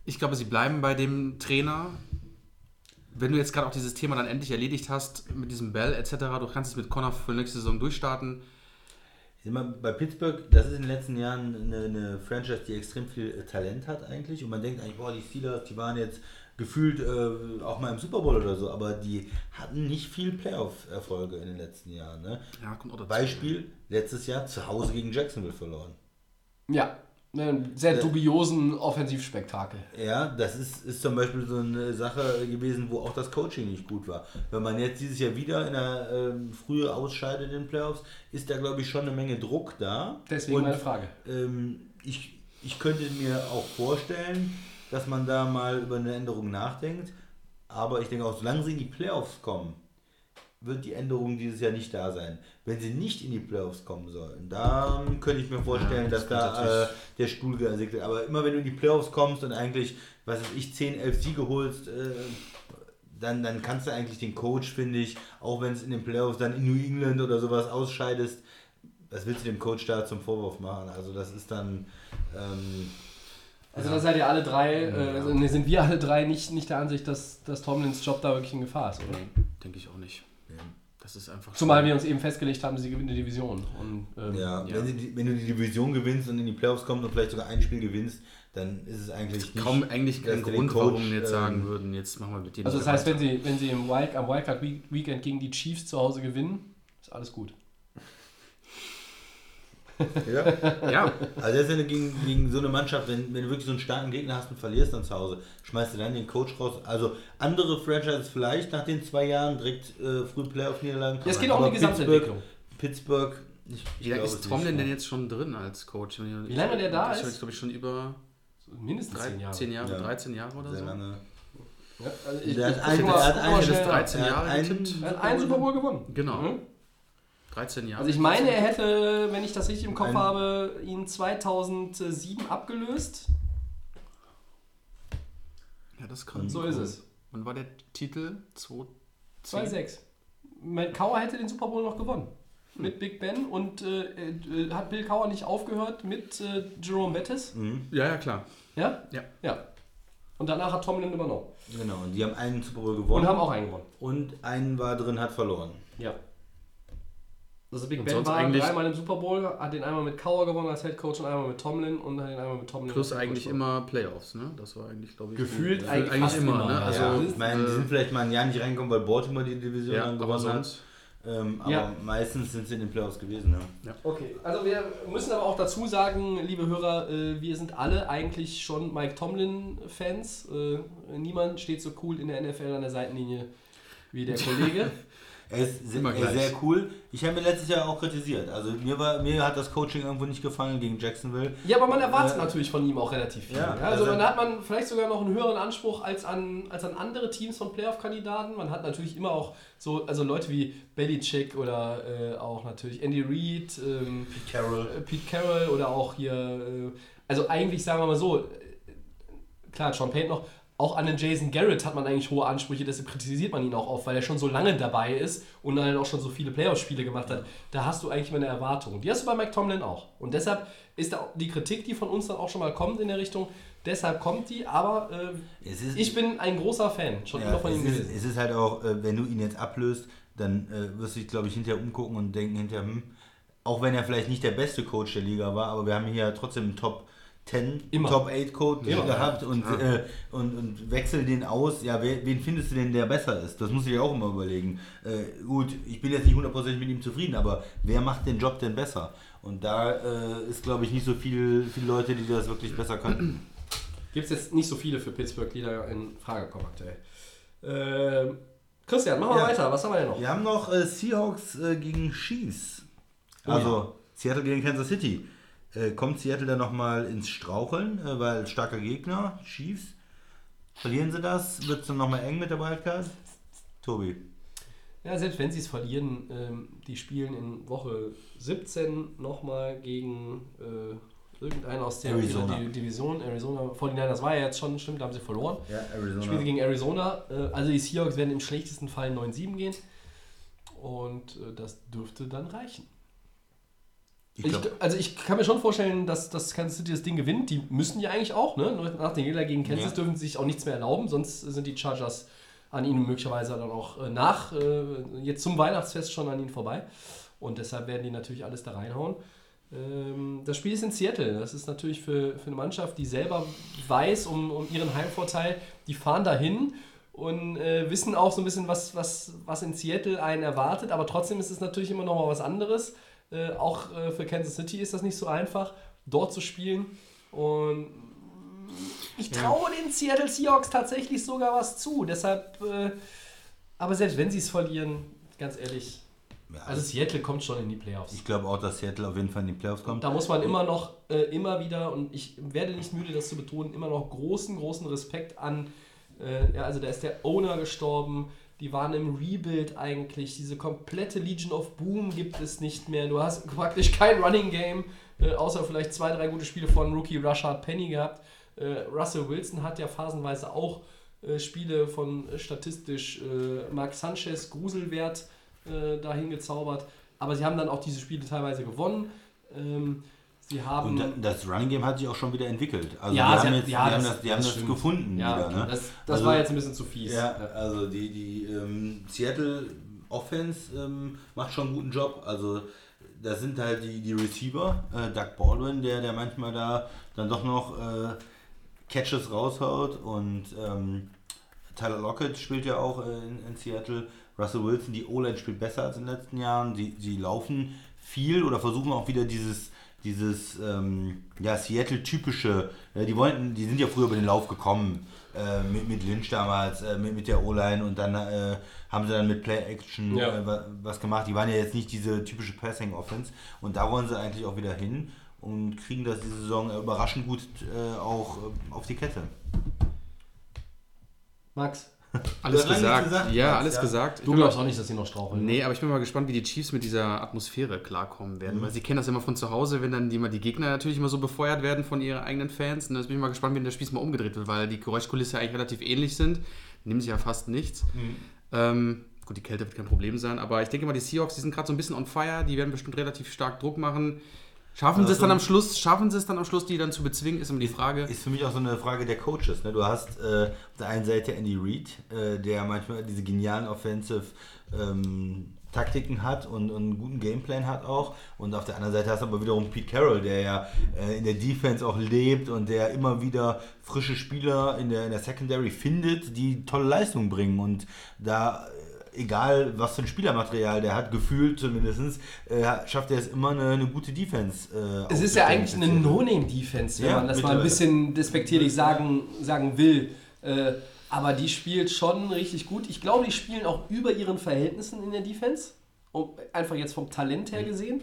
Ich glaube, sie bleiben bei dem Trainer. Wenn du jetzt gerade auch dieses Thema dann endlich erledigt hast, mit diesem Bell etc., du kannst es mit Connor für nächste Saison durchstarten.
Mal, bei Pittsburgh, das ist in den letzten Jahren eine, eine Franchise, die extrem viel äh, Talent hat eigentlich. Und man denkt eigentlich, boah, die Steelers, die waren jetzt gefühlt äh, auch mal im Super Bowl oder so, aber die hatten nicht viel Playoff-Erfolge in den letzten Jahren. Ne?
Ja, kommt auch dazu.
Beispiel, letztes Jahr zu Hause gegen Jacksonville verloren.
ja, einen sehr dubiosen Offensivspektakel.
Ja, das ist, ist zum Beispiel so eine Sache gewesen, wo auch das Coaching nicht gut war. Wenn man jetzt dieses Jahr wieder in der ähm, Frühe ausscheidet in den Playoffs, ist da glaube ich schon eine Menge Druck da.
Deswegen
Und,
meine Frage.
Ähm, ich, ich könnte mir auch vorstellen, dass man da mal über eine Änderung nachdenkt. Aber ich denke auch, solange sie in die Playoffs kommen, wird die Änderung dieses Jahr nicht da sein. Wenn sie nicht in die Playoffs kommen sollen, dann könnte ich mir vorstellen,
Ja, das
dass da äh, der Stuhl gesägt wird. Aber immer wenn du in die Playoffs kommst und eigentlich, was weiß ich, 10, 11 Siege holst, äh, dann, dann kannst du eigentlich den Coach, finde ich, auch wenn es in den Playoffs dann in New England oder sowas ausscheidest, was willst du dem Coach da zum Vorwurf machen? Also das ist dann... Ähm,
Also da seid ihr alle drei, äh, also, nee, sind wir alle drei nicht, nicht der Ansicht, dass, dass Tomlins Job da wirklich in Gefahr ist, oder?
Denke ich auch nicht. Das ist einfach.
Zumal wir uns eben festgelegt haben, sie gewinnen die Division. Und, ähm,
Ja,
Ja.
Wenn, die- wenn du die Division gewinnst und in die Playoffs kommst und vielleicht sogar ein Spiel gewinnst, dann ist es eigentlich nicht...
kaum eigentlich kein Grund,
Coach,
warum wir jetzt
ähm,
sagen würden, jetzt machen wir mit denen.
Also das heißt, wenn sie, wenn sie im Wild, am Wildcard Week- Weekend gegen die Chiefs zu Hause gewinnen, ist alles gut.
Ja?
Ja,
Also das ist ja gegen, gegen so eine Mannschaft, wenn, wenn du wirklich so einen starken Gegner hast und verlierst dann zu Hause, schmeißt du dann den Coach raus. Also andere Franchises vielleicht nach den zwei Jahren direkt äh, früh Playoff-Niederlagen.
Ja, es geht auch um
Aber
die Gesamtentwicklung.
Pittsburgh, Pittsburgh ich, ich
wie lange
glaube
ist
nicht,
denn jetzt schon drin als Coach?
Wie lange der da ist?
jetzt, glaube ich, schon über
Mindestens
drei,
zehn Jahre.
zehn Jahre,
Ja.
13 Jahre oder
Sehr
so.
lange.
Ja, also ich,
Der hat
mal-
der hat
nach.
13
Er hat
Jahre
einen-
getippt.
Er hat einen Super Bowl gewonnen.
Genau.
Mhm.
13 Jahre.
Also ich meine, er hätte, wenn ich das richtig im Kopf
Ein-
habe, ihn 2007 abgelöst.
ja, das kann.
So ist es.
Wann war der Titel? 2
2-6. Mein Kauer hätte den Super Bowl noch gewonnen. Mit Big Ben und äh, äh, hat Bill Kauer nicht aufgehört mit äh, Jerome Bettis?
Mhm,
Ja, ja, klar.
Ja?
Ja.
Ja. Und danach hat Tomlin übernommen.
genau, und die haben einen Super Bowl gewonnen.
Und haben auch einen gewonnen.
Und einen war drin, hat verloren.
Ja. Also Big
Und
Ben
sonst
war
eigentlich-
dreimal im Super Bowl, hat den einmal mit Kauer gewonnen als Head Coach und einmal mit Tomlin und hat den einmal mit Tomlin
Plus
als Head
eigentlich immer Playoffs, ne? Das war eigentlich, glaube ich.
Gefühlt
äh,
eigentlich
eigentlich immer,
immer,
ne? Also,
ja, ich meine, die
äh,
sind vielleicht mal ein Jahr nicht reingekommen, weil Baltimore die Division
ja,
dann
aber
gewonnen hat. Ähm, aber
Ja.
meistens sind sie in den Playoffs gewesen. Ja.
Okay, also wir müssen aber auch dazu sagen, liebe Hörer, äh, wir sind alle eigentlich schon Mike Tomlin-Fans. Äh, niemand steht so cool in der NFL an der Seitenlinie wie der Kollege.
Er ist, sehr,
Immer
er ist
gleich.
sehr cool. Ich habe ihn letztes Jahr auch kritisiert. Also mir, war, mir hat das Coaching irgendwo nicht gefallen gegen Jacksonville.
Ja, aber man erwartet
Äh,
natürlich von ihm auch relativ viel.
ja,
Ja, also
also-
dann hat man vielleicht sogar noch einen höheren Anspruch als an, als an andere Teams von Playoff-Kandidaten. Man hat natürlich immer auch so, also Leute wie Belichick oder äh, auch natürlich Andy Reid, ähm,
Pete Carroll.
äh, Pete Carroll oder auch hier, äh, also eigentlich sagen wir mal so, äh, klar, Sean Payton noch, auch an den Jason Garrett hat man eigentlich hohe Ansprüche, deshalb kritisiert man ihn auch oft, weil er schon so lange dabei ist und dann halt auch schon so viele Playoff-Spiele gemacht hat. Da hast du eigentlich mal eine Erwartung. Die hast du bei Mike Tomlin auch. Und deshalb ist da die Kritik, die von uns dann auch schon mal kommt in der Richtung, deshalb kommt die, aber äh, ich bin ein großer Fan, schon
Ja,
immer von ihm
es, ist,
gewesen.
es ist halt auch, äh, wenn du ihn jetzt ablöst, dann äh, wirst du dich, glaube ich, hinterher umgucken und denken hinterher, hm, auch wenn er vielleicht nicht der beste Coach der Liga war, aber wir haben hier trotzdem einen Top 10,
Immer.
Top 8 Coach
Immer.
gehabt und, äh, und, und wechsel den aus. Ja, wer, wen findest du denn, der besser ist? Das muss ich ja auch immer überlegen. Äh, gut, ich bin jetzt nicht hundertprozentig mit ihm zufrieden, aber wer macht den Job denn besser? Und da äh, ist, glaube ich, nicht so viel, viele Leute, die das wirklich besser können.
Gibt es jetzt nicht so viele für Pittsburgh, die da in Frage kommen aktuell. Ähm, Christian, machen wir
Ja.
weiter. Was haben wir denn noch?
Wir haben noch äh, Seahawks äh, gegen Chiefs. Also Seattle gegen Kansas City. Äh, kommt Seattle dann nochmal ins Straucheln, äh, weil starker Gegner, Chiefs. Verlieren sie das? Wird es dann nochmal eng mit der Wildcard? Tobi.
Ja, selbst wenn sie es verlieren, ähm, die spielen in Woche 17 nochmal gegen äh, irgendeinen aus der
Arizona.
Di- Division. Arizona 49ers war ja jetzt schon, stimmt, da haben sie verloren.
Ja, Arizona.
Spielen sie gegen Arizona. Äh, also die Seahawks werden im schlechtesten Fall 9-7 gehen. Und äh, das dürfte dann reichen.
Ich
Ich, also ich kann mir schon vorstellen, dass, dass Kansas City das Ding gewinnt. Die müssen ja eigentlich auch, ne? Nach den Gegner gegen Kansas
Ja.
dürfen sie sich auch nichts mehr erlauben, sonst sind die Chargers an ihnen möglicherweise dann auch äh, nach, äh, jetzt zum Weihnachtsfest schon an ihnen vorbei. Und deshalb werden die natürlich alles da reinhauen. Ähm, das Spiel ist in Seattle. Das ist natürlich für, für eine Mannschaft, die selber weiß um, um ihren Heimvorteil, die fahren dahin und äh, wissen auch so ein bisschen, was, was, was in Seattle einen erwartet. Aber trotzdem ist es natürlich immer noch mal was anderes. Äh, auch äh, für Kansas City ist das nicht so einfach, dort zu spielen. Und ich traue den Seattle Seahawks tatsächlich sogar was zu. Deshalb, äh, aber selbst wenn sie es verlieren, ganz ehrlich,
ja,
also Seattle kommt schon in die Playoffs.
ich glaube auch, dass Seattle auf jeden Fall in die Playoffs kommt.
Da muss man immer noch, äh, immer wieder, und ich werde nicht müde, das zu betonen, immer noch großen, großen Respekt an, äh, ja, also da ist der Owner gestorben, die waren im Rebuild eigentlich, diese komplette Legion of Boom gibt es nicht mehr, du hast praktisch kein Running Game, äh, außer vielleicht zwei, drei gute Spiele von Rookie Rashad Penny gehabt. Äh, Russell Wilson hat ja phasenweise auch äh, Spiele von äh, statistisch äh, Mark Sanchez Gruselwert äh, dahin gezaubert, aber sie haben dann auch diese Spiele teilweise gewonnen. Ähm, sie haben.
Und da- das Running Game hat sich auch schon wieder entwickelt. Also
Ja,
die
sie
haben, jetzt,
ja,
die haben
das-
das, die haben
das
das gefunden
ja,
wieder. Ne?
das, das
Also-
war jetzt ein bisschen zu fies.
Ja, also die, die ähm, Seattle Offense ähm, macht schon einen guten Job. Also das sind halt die, die Receiver, äh, Doug Baldwin, der, der manchmal da dann doch noch äh, Catches raushaut und ähm, Tyler Lockett spielt ja auch äh, in, in Seattle. Russell Wilson, die O-Line spielt besser als in den letzten Jahren. Sie, sie laufen viel oder versuchen auch wieder dieses, dieses ähm, ja, Seattle-typische, ja, die wollten, die sind ja früher über den Lauf gekommen, äh, mit, mit Lynch damals, äh, mit, mit der O-Line und dann äh, haben sie dann mit Play-Action
Ja.
äh, wa- was gemacht. Die waren ja jetzt nicht diese typische Passing-Offense und da wollen sie eigentlich auch wieder hin und kriegen das diese Saison überraschend gut äh, auch äh, auf die Kette.
Max,
Alles gesagt.
gesagt,
ja, alles
ja.
gesagt. Ich
du glaubst auch nicht, dass sie noch straucheln.
Nee, aber ich bin mal gespannt, wie die Chiefs mit dieser Atmosphäre klarkommen werden. Weil sie kennen das immer von zu Hause, wenn dann die, die Gegner natürlich immer so befeuert werden von ihren eigenen Fans. Und jetzt bin ich mal gespannt, wie das Spiel mal umgedreht wird, weil die Geräuschkulisse eigentlich relativ ähnlich sind. Nehmen sich ja fast nichts. Ähm, gut, die Kälte wird kein Problem sein, aber ich denke mal, die Seahawks, die sind gerade so ein bisschen on fire. Die werden bestimmt relativ stark Druck machen. Schaffen sie es
Also-
dann am Schluss, schaffen sie es dann am Schluss, die dann zu bezwingen, ist immer die Frage.
Ist für mich auch so eine Frage der Coaches. Ne? Du hast äh, auf der einen Seite Andy Reid, äh, der manchmal diese genialen Offensive ähm, Taktiken hat und, und einen guten Gameplan hat auch. Und auf der anderen Seite hast du aber wiederum Pete Carroll, der ja äh, in der Defense auch lebt und der immer wieder frische Spieler in der, in der Secondary findet, die tolle Leistungen bringen. Und da egal was für ein Spielermaterial der hat, gefühlt zumindest, äh, schafft er es immer eine, eine gute Defense. Äh,
Es ist ja eigentlich eine No-Name-Defense, wenn
Ja,
man das mal ein bisschen despektierlich sagen, sagen will. Äh, Aber die spielt schon richtig gut. Ich glaube, die spielen auch über ihren Verhältnissen in der Defense. Um, einfach jetzt vom Talent her gesehen.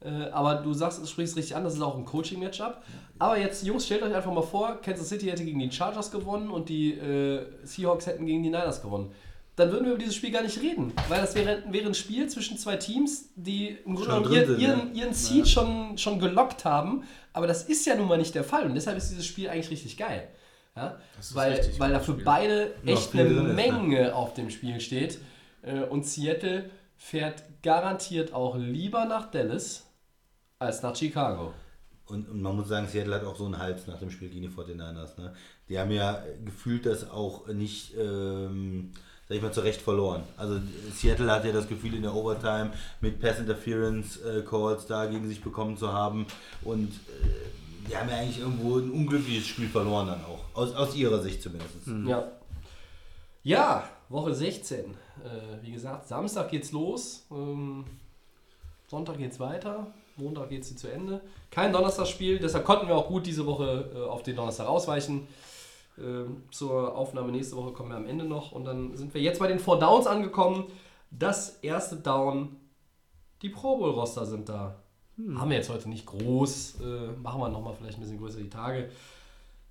Äh, aber du sagst, es sprichst richtig an, das ist auch ein Coaching-Matchup. Aber jetzt, Jungs, stellt euch einfach mal vor, Kansas City hätte gegen die Chargers gewonnen und die äh, Seahawks hätten gegen die Niners gewonnen. Dann würden wir über dieses Spiel gar nicht reden. Weil das wäre, wäre ein Spiel zwischen zwei Teams, die im Grunde genommen
drin
ihren, ihren,
ja.
ihren Seed schon, schon gelockt haben. Aber das ist ja nun mal nicht der Fall. Und deshalb ist dieses Spiel eigentlich richtig geil. Ja? Weil, weil da
gutes
für
Spiel.
beide
Ja,
echt eine
drin ist, ne?
Menge auf dem Spiel steht. Äh, Und Seattle fährt garantiert auch lieber nach Dallas als nach Chicago.
Und, und man muss sagen, Seattle hat auch so einen Hals nach dem Spiel gegen die 49ers. Ne? Die haben ja gefühlt das auch nicht, ähm, sag ich mal, zu Recht verloren. Also Seattle hat ja das Gefühl, in der Overtime mit Pass Interference äh, da gegen sich bekommen zu haben. Und äh, die haben ja eigentlich irgendwo ein unglückliches Spiel verloren dann auch. Aus, aus ihrer Sicht zumindest.
Ja. Ja, Woche 16. Äh, wie gesagt, Samstag geht's los. Ähm, Sonntag geht's weiter. Montag geht's zu Ende. Kein Donnerstagsspiel, deshalb konnten wir auch gut diese Woche äh, auf den Donnerstag ausweichen. Ähm, zur Aufnahme nächste Woche kommen wir am Ende noch. Und dann sind wir jetzt bei den Four Downs angekommen. Das erste Down, die Pro Bowl-Roster sind da. Haben wir jetzt heute nicht groß. Äh, machen wir nochmal vielleicht ein bisschen größer die Tage.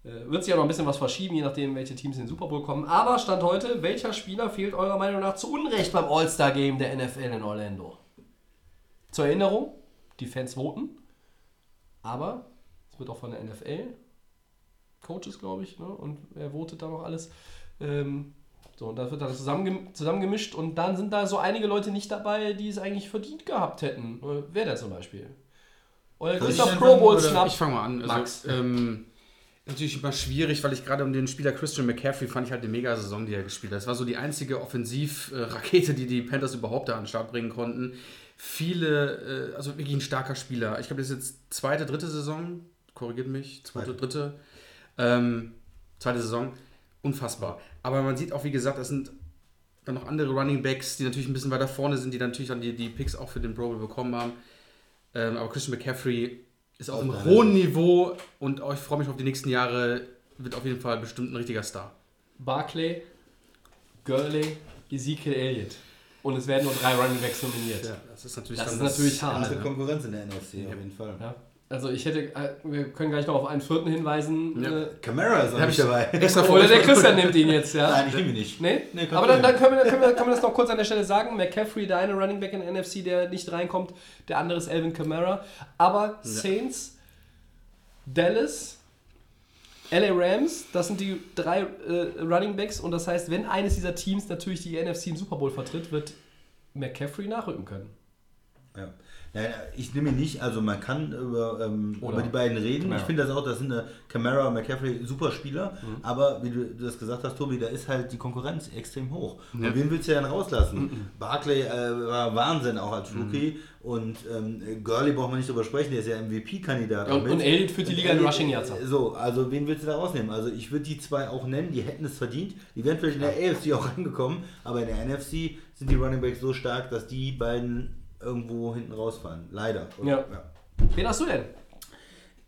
Äh, Wird sich ja noch ein bisschen was verschieben, je nachdem, welche Teams in den Super Bowl kommen. Aber Stand heute, welcher Spieler fehlt eurer Meinung nach zu Unrecht beim All-Star-Game der NFL in Orlando? Zur Erinnerung, die Fans voten. Aber es wird auch von der NFL, Coaches, glaube ich, ne? und wer votet da noch alles. Ähm, so, und da wird dann zusammengem zusammengemischt und dann sind da so einige Leute nicht dabei, die es eigentlich verdient gehabt hätten. Äh, wer denn zum Beispiel? Euer größter
anfangen,
Pro Bowl? Schnapp.
Ich fange mal an. Also,
Max.
Ähm, natürlich immer schwierig, weil ich gerade um den Spieler Christian McCaffrey fand ich halt eine mega Saison, die er gespielt hat. Das war so die einzige Offensivrakete, die die Panthers überhaupt da an den Start bringen konnten. Viele, äh, also wirklich ein starker Spieler. Ich glaube, das ist jetzt zweite, dritte Saison. Korrigiert mich. Zweite,
Zweite.
dritte. Ähm, zweite Saison. Unfassbar. Aber man sieht auch, wie gesagt, das sind dann noch andere Running Backs, die natürlich ein bisschen weiter vorne sind, die dann natürlich dann die, die Picks auch für den Pro Bowl bekommen haben. Ähm, aber Christian McCaffrey ist auf
Auf
einem hohen Niveau und auch ich freue mich auf die nächsten Jahre. Wird auf jeden Fall bestimmt ein richtiger Star.
Barclay, Gurley, Ezekiel Elliott. Und es werden nur drei Running Backs nominiert.
das ist natürlich,
Das
dann
ist natürlich hart.
Harte
Ja.
Konkurrenz in der NFC auf jeden Fall.
Ja. Also ich hätte, äh, wir können gleich noch auf einen vierten hinweisen.
Ja.
Äh,
Camara ist auch
ich
dabei.
extra
oder der Christian nimmt ihn jetzt, ja.
Nein, ich nehme ihn nicht.
Nee?
Nee,
Aber dann, dann können, wir, können, wir, können wir das noch kurz an der Stelle sagen. McCaffrey, der eine Running Back in der NFC, der nicht reinkommt. Der andere ist Alvin Kamara. Aber Saints, Dallas, LA Rams, das sind die drei äh, Running Backs. Und das heißt, wenn eines dieser Teams natürlich die NFC im Super Bowl vertritt, wird McCaffrey nachrücken können.
Ja. Nein, ich nehme ihn nicht. Also man kann über, ähm, über die beiden reden.
Camara.
Ich finde das auch, das sind eine Camara und McCaffrey super Spieler.
Mhm.
Aber wie du das gesagt hast, Tobi, da ist halt die Konkurrenz extrem hoch.
Ja.
Und wen willst du denn rauslassen?
Mhm.
Barclay äh, war Wahnsinn auch als Rookie. Und ähm, Gurley braucht man nicht drüber sprechen, der ist ja MVP-Kandidat.
Und, und Elliott führt die Liga in
Elliott,
Rushing Yards ab.
So, also wen willst du da rausnehmen? Also ich würde die zwei auch nennen, die hätten es verdient. Die wären vielleicht in der AFC auch reingekommen, aber in der NFC sind die Running Backs so stark, dass die beiden irgendwo hinten rausfahren. Leider. Und,
Ja. Wen hast du denn?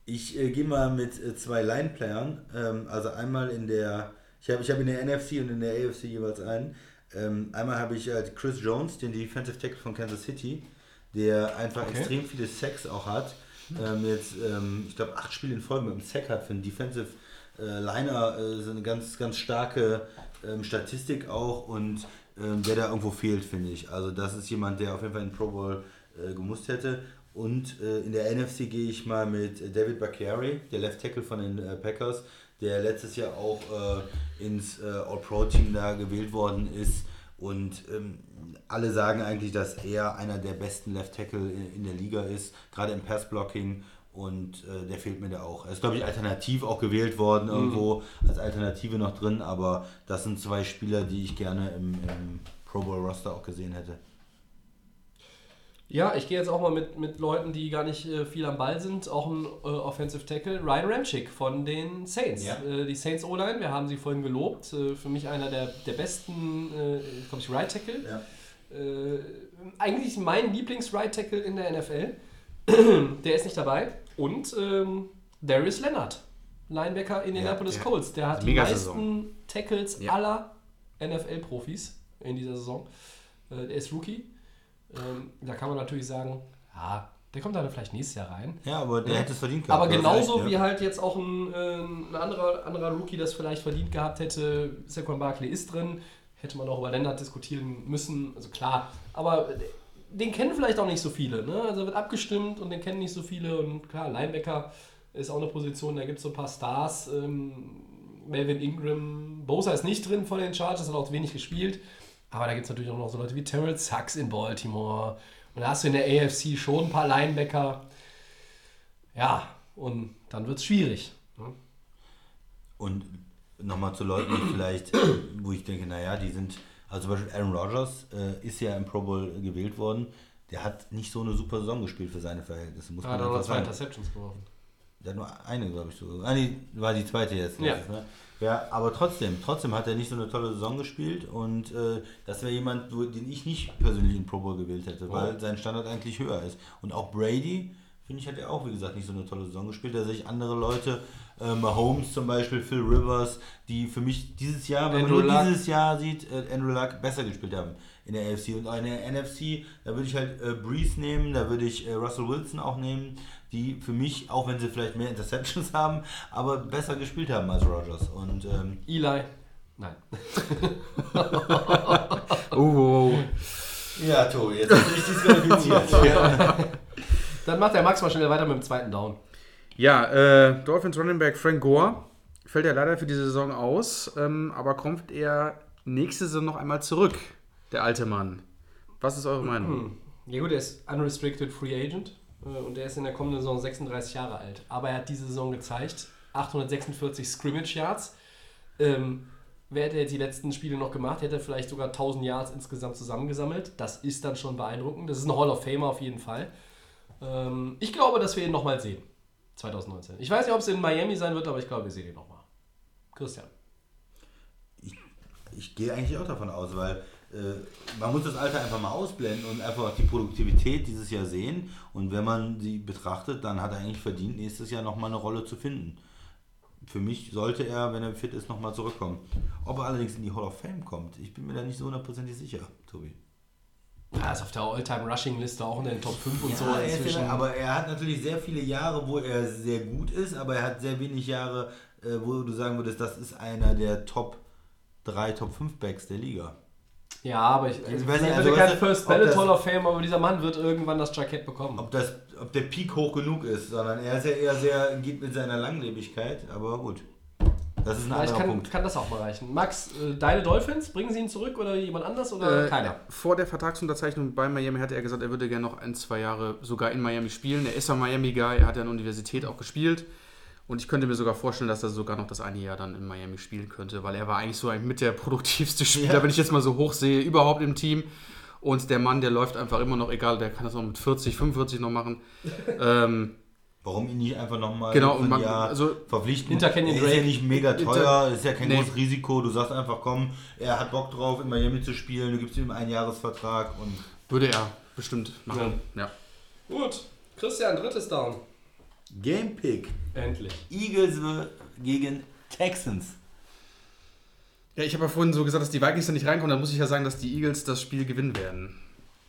Ich äh, gehe mal mit äh, zwei Line-Playern. Ähm, also einmal in der, ich habe ich hab in der NFC und in der AFC jeweils einen. Ähm, einmal habe ich äh, Chris Jones, den Defensive Tackle von Kansas City, der einfach
Okay.
extrem viele Sacks auch hat. Ähm, jetzt, ähm, ich glaube, acht Spiele in Folge mit einem Sack hat für einen Defensive äh, Liner. Äh, so eine ganz, ganz starke ähm, Statistik auch und ähm, der da irgendwo fehlt, finde ich. Also das ist jemand, der auf jeden Fall in Pro Bowl äh, gemusst hätte. Und äh, in der NFC gehe ich mal mit äh, David Bakhtiari, der Left Tackle von den äh, Packers, der letztes Jahr auch äh, ins äh, All-Pro-Team da gewählt worden ist. Und ähm, alle sagen eigentlich, dass er einer der besten Left Tackle in, in der Liga ist, gerade im Pass-Blocking. Und äh, der fehlt mir da auch. Er ist, glaube ich, alternativ auch gewählt worden, irgendwo als Alternative noch drin. Aber das sind zwei Spieler, die ich gerne im, im Pro Bowl-Roster auch gesehen hätte.
Ja, ich gehe jetzt auch mal mit, mit Leuten, die gar nicht äh, viel am Ball sind. Auch ein äh, Offensive Tackle, Ryan Ramchick von den Saints.
Ja.
Äh, die Saints O-Line, wir haben sie vorhin gelobt. Äh, für mich einer der, der besten, äh, glaube ich, Right Tackle.
Ja.
Äh, eigentlich mein Lieblings-Right Tackle in der NFL. der ist nicht dabei. Und ähm, Darius Leonard Linebacker Indianapolis
ja.
Colts. Der hat die meisten Tackles
Ja.
aller NFL-Profis in dieser Saison. Äh, er ist Rookie. Ähm, da kann man natürlich sagen, ja, der kommt dann vielleicht nächstes Jahr rein.
Ja, aber der hätte es verdient gehabt.
Aber genauso wie
ja.
halt jetzt auch ein, äh, ein anderer, anderer Rookie das vielleicht verdient gehabt hätte, Saquon Barkley ist drin, hätte man auch über Lennart diskutieren müssen, also klar, aber den kennen vielleicht auch nicht so viele, ne? also wird abgestimmt und den kennen nicht so viele und klar, Linebacker ist auch eine Position, da gibt es so ein paar Stars, ähm, Melvin Ingram, Bosa ist nicht drin von den Chargers, hat auch wenig gespielt, aber da gibt es natürlich auch noch so Leute wie Terrell Sachs in Baltimore und da hast du in der AFC schon ein paar Linebacker, ja, und dann wird es schwierig. ne?
Und nochmal zu Leuten, die vielleicht, wo ich denke, naja, die sind, also zum Beispiel Aaron Rodgers äh, ist ja im Pro Bowl gewählt worden. Der hat nicht so eine super Saison gespielt für seine Verhältnisse, muss
Da
man
hat er zwei
sagen.
Interceptions geworfen.
Der hat nur eine, glaube ich, so. Ah, nee, war die zweite jetzt.
Ja.
Ne? ja, aber trotzdem, trotzdem hat er nicht so eine tolle Saison gespielt und äh, das wäre jemand, den ich nicht persönlich in Pro Bowl gewählt hätte, weil
Oh.
sein Standard eigentlich höher ist. Und auch Brady, finde ich, hat er auch, wie gesagt, nicht so eine tolle Saison gespielt. Da sehe ich andere Leute, äh, Mahomes zum Beispiel, Phil Rivers, die für mich dieses Jahr, wenn
Andrew
man nur
Luck.
dieses Jahr sieht, äh, Andrew Luck besser gespielt haben in der AFC. Und in der NFC, da würde ich halt äh, Breeze nehmen, da würde ich äh, Russell Wilson auch nehmen, die für mich, auch wenn sie vielleicht mehr Interceptions haben, aber besser gespielt haben als Rogers. Und ähm,
Eli. Nein.
Oh,
ja, Tobi, jetzt hast du mich disqualifiziert.
Dann macht der Max mal schnell weiter mit dem zweiten Down.
Ja, äh, Dolphins Running Back Frank Gore fällt ja leider für diese Saison aus, ähm, aber kommt er nächste Saison noch einmal zurück, der alte Mann. Was ist eure Meinung?
Ja gut, er ist unrestricted free agent äh, und er ist in der kommenden Saison 36 Jahre alt. Aber er hat diese Saison gezeigt, 846 Scrimmage Yards. Ähm, wer hätte jetzt die letzten Spiele noch gemacht, hätte vielleicht sogar 1000 Yards insgesamt zusammengesammelt. Das ist dann schon beeindruckend. Das ist ein Hall of Famer auf jeden Fall. Ähm, ich glaube, dass wir ihn nochmal sehen. 2019. Ich weiß nicht, ob es in Miami sein wird, aber ich glaube, wir sehen ihn nochmal. Christian.
Ich gehe eigentlich auch davon aus, weil äh, man muss das Alter einfach mal ausblenden und einfach die Produktivität dieses Jahr sehen. Und wenn man sie betrachtet, dann hat er eigentlich verdient, nächstes Jahr nochmal eine Rolle zu finden. Für mich sollte er, wenn er fit ist, nochmal zurückkommen. Ob er allerdings in die Hall of Fame kommt, ich bin mir da nicht so hundertprozentig sicher, Tobi.
Er ist auf der All-Time-Rushing-Liste auch in den Top 5 und so
Ja, er ist
inzwischen.
ja, aber er hat natürlich sehr viele Jahre, wo er sehr gut ist, aber er hat sehr wenig Jahre, äh, wo du sagen würdest, das ist einer der Top 3, Top 5 Backs der Liga.
Ja, aber ich,
Ich weiß nicht,
er
also
kein First Ballot Hall of Fame, aber dieser Mann wird irgendwann das Jackett bekommen.
Ob, das, ob der Peak hoch genug ist, sondern er ist ja eher sehr, geht mit seiner Langlebigkeit, aber gut. Das ist ein
Vielleicht
anderer
kann,
Punkt.
kann das auch mal reichen. Max, äh, deine Dolphins, bringen sie ihn zurück oder jemand anders oder
Äh,
keiner?
Vor der Vertragsunterzeichnung bei Miami hatte er gesagt, er würde gerne noch ein, zwei Jahre sogar in Miami spielen. Er ist ja Miami-Guy, er hat ja an der Universität auch gespielt. Und ich könnte mir sogar vorstellen, dass er sogar noch das eine Jahr dann in Miami spielen könnte, weil er war eigentlich so ein mit der produktivste Spieler,
Ja.
wenn ich jetzt mal so hoch sehe, überhaupt im Team. Und der Mann, der läuft einfach immer noch, egal, der kann das noch mit 40, 45 noch machen. ähm,
Warum ihn nicht einfach nochmal
Genau, und
ein
man-
Jahr
also-
verpflichten?
Hinter Kenyon
er ist ja
Drake.
nicht mega teuer, ist ja kein
Nee.
großes Risiko. Du sagst einfach, komm, er hat Bock drauf, in Miami zu spielen, du gibst ihm einen Jahresvertrag und
würde er bestimmt machen. Ja.
Gut, Christian, drittes Down.
Game Pick.
Endlich.
Eagles gegen Texans.
Ja, ich habe ja vorhin so gesagt, dass die Vikings da nicht reinkommen. Dann muss ich ja sagen, dass die Eagles das Spiel gewinnen werden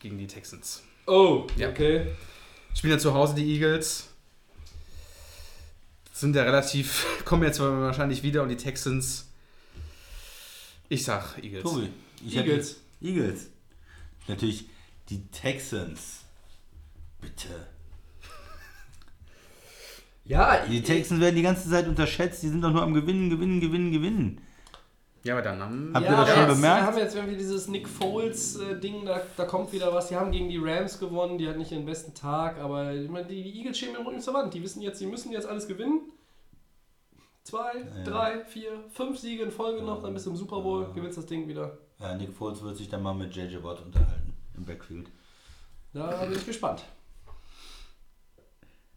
gegen die Texans.
Oh,
Ja.
okay.
Spielen ja zu Hause die Eagles. Sind ja relativ, kommen jetzt wahrscheinlich wieder und die Texans. Ich sag Eagles.
Tobi, ich
Eagles.
Hätte, Eagles. Natürlich die Texans. Bitte.
Ja,
Die Texans werden die ganze Zeit unterschätzt, die sind doch nur am Gewinnen, Gewinnen, Gewinnen, Gewinnen.
Ja, aber dann haben
Habt
ja,
ihr das
aber
schon bemerkt?
Wir haben jetzt irgendwie dieses Nick Foles-Ding, da, da kommt wieder was. Die haben gegen die Rams gewonnen, die hatten nicht ihren besten Tag, aber ich meine, die, die Eagles stehen dem Rücken zur Wand. Die wissen jetzt, die müssen jetzt alles gewinnen. Zwei,
Ja.
drei, vier, fünf Siege in Folge noch, dann bist du im Super Bowl, gewinnst das Ding wieder.
Ja, Nick Foles wird sich dann mal mit JJ Watt unterhalten im Backfield.
Da bin ich gespannt.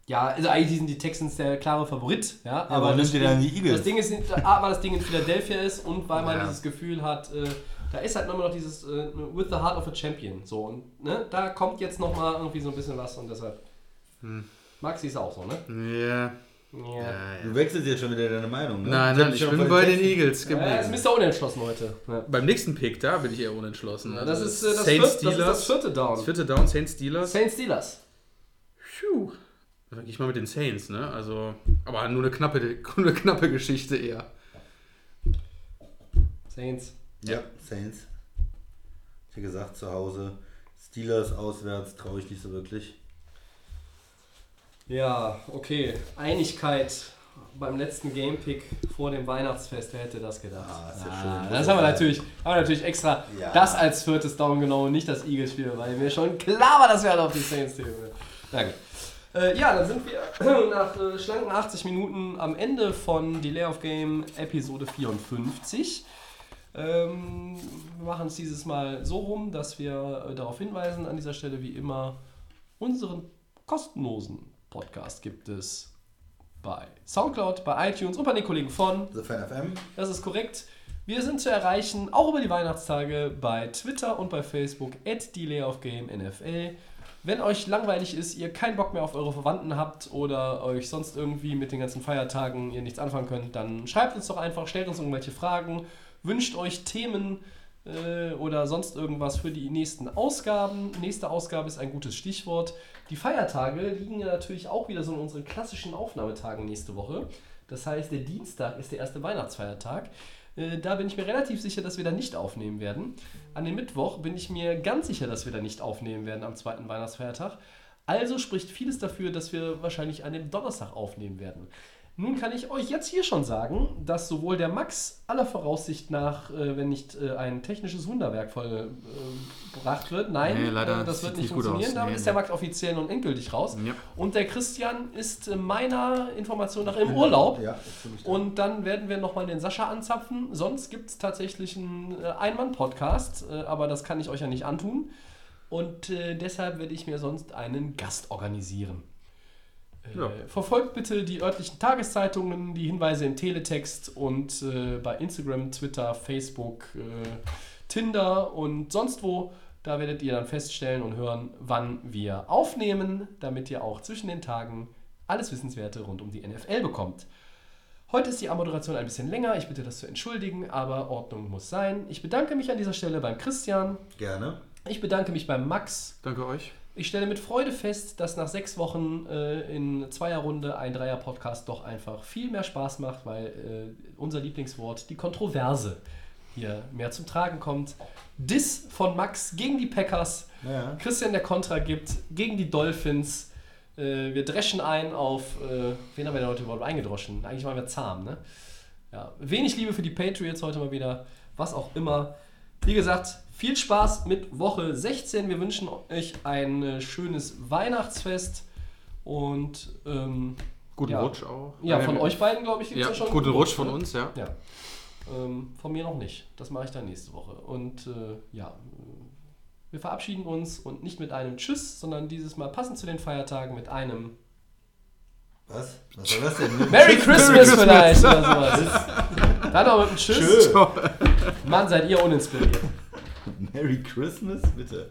Ja, also eigentlich sind die Texans der klare Favorit, ja.
aber
das
nimmt ihr dann die Eagles?
Das Ding ist, A, weil das Ding in Philadelphia ist und weil man
Ja.
dieses Gefühl hat, äh, da ist halt nochmal noch dieses äh, with the heart of a champion. So, und ne, da kommt jetzt nochmal irgendwie so ein bisschen was und deshalb.
Hm.
Maxi ist auch so, ne?
Ja,
Ja.
Du wechselst jetzt schon wieder deine Meinung, ne?
Nein, nein, ich
schon
bin bei den. Eagles
Ja, ist
geblieben.
Mr. Unentschlossen heute. Ja.
Beim nächsten Pick, da bin ich eher unentschlossen.
Das,
Also
ist, äh, das, vierte, das ist das vierte Down.
Das vierte Down, Saints Steelers.
Saints Steelers.
Phew. Dann gehe ich mal mit den Saints, ne? Also, aber nur eine knappe, eine knappe Geschichte eher.
Saints.
Ja, Saints. Hätte gesagt, zu Hause. Steelers auswärts traue ich nicht so wirklich.
Ja, okay. Einigkeit beim letzten Gamepick vor dem Weihnachtsfest, wer hätte das gedacht?
Ah, ist ja
Ah,
schön.
das haben wir natürlich, haben wir natürlich extra
Ja.
das als viertes Down genommen und nicht das Eagles-Spiel, weil mir schon klar war, dass wir halt auf die Saints tippen. Danke. Äh, ja, dann sind wir nach äh, schlanken 80 Minuten am Ende von Delay of Game Episode 54. Ähm, wir machen es dieses Mal so rum, dass wir äh, darauf hinweisen, an dieser Stelle wie immer, unseren kostenlosen Podcast gibt es bei Soundcloud, bei iTunes und bei den Kollegen von
The Fan FM.
das ist korrekt. Wir sind zu erreichen, auch über die Weihnachtstage, bei Twitter und bei Facebook, at NFL. Wenn euch langweilig ist, ihr keinen Bock mehr auf eure Verwandten habt oder euch sonst irgendwie mit den ganzen Feiertagen ihr nichts anfangen könnt, dann schreibt uns doch einfach, stellt uns irgendwelche Fragen, wünscht euch Themen äh, oder sonst irgendwas für die nächsten Ausgaben. Nächste Ausgabe ist ein gutes Stichwort. Die Feiertage liegen ja natürlich auch wieder so in unseren klassischen Aufnahmetagen nächste Woche. Das heißt, der Dienstag ist der erste Weihnachtsfeiertag. Äh, Da bin ich mir relativ sicher, dass wir da nicht aufnehmen werden. An dem Mittwoch bin ich mir ganz sicher, dass wir da nicht aufnehmen werden am zweiten Weihnachtsfeiertag. Also spricht vieles dafür, dass wir wahrscheinlich an dem Donnerstag aufnehmen werden. Nun kann ich euch jetzt hier schon sagen, dass sowohl der Max aller Voraussicht nach, äh, wenn nicht äh, ein technisches Wunderwerk vollbracht wird, nein,
Nee, leider
äh, das wird nicht funktionieren, damit
Nee,
ist der. Max offiziell und endgültig raus.
Ja.
Und der Christian ist äh, meiner Information nach im Urlaub.
Ja.
Und dann werden wir nochmal den Sascha anzapfen. Sonst gibt es tatsächlich einen äh, Ein-Mann-Podcast, äh, aber das kann ich euch ja nicht antun. Und äh, deshalb werde ich mir sonst einen Gast organisieren. Äh,
Ja.
Verfolgt bitte die örtlichen Tageszeitungen, die Hinweise im Teletext und äh, bei Instagram, Twitter, Facebook, äh, Tinder und sonst wo. Da werdet ihr dann feststellen und hören, wann wir aufnehmen, damit ihr auch zwischen den Tagen alles Wissenswerte rund um die NFL bekommt. Heute ist die Moderation ein bisschen länger, ich bitte das zu entschuldigen, aber Ordnung muss sein. Ich bedanke mich an dieser Stelle beim Christian,
Gerne.
ich bedanke mich beim Max.
Danke euch.
Ich stelle mit Freude fest, dass nach sechs Wochen äh, in Zweierrunde ein Dreier-Podcast doch einfach viel mehr Spaß macht, weil äh, unser Lieblingswort, die Kontroverse, hier mehr zum Tragen kommt. Diss von Max gegen die Packers,
Ja.
Christian der Kontra gibt gegen die Dolphins. Äh, wir dreschen ein auf, äh, wen haben wir denn heute überhaupt eingedroschen? Eigentlich waren wir zahm, ne? Ja, wenig Liebe für die Patriots heute mal wieder, was auch immer. Wie gesagt, viel Spaß mit Woche 16. Wir wünschen euch ein äh, schönes Weihnachtsfest und ähm,
Guten
Ja.
Rutsch auch.
ja, von euch beiden, glaube ich, gibt es
Ja,
ja, schon.
guten Rutsch von
ne?
uns, ja.
Ja. Ähm, von mir noch nicht. Das mache ich dann nächste Woche. Und äh, ja, äh, wir verabschieden uns und nicht mit einem Tschüss, sondern dieses Mal passend zu den Feiertagen mit einem
Was? Was soll das denn?
Merry Christmas vielleicht oder sowas. Dann noch mit einem Tschüss.
Tschö.
Mann, seid ihr uninspiriert.
Merry Christmas, bitte.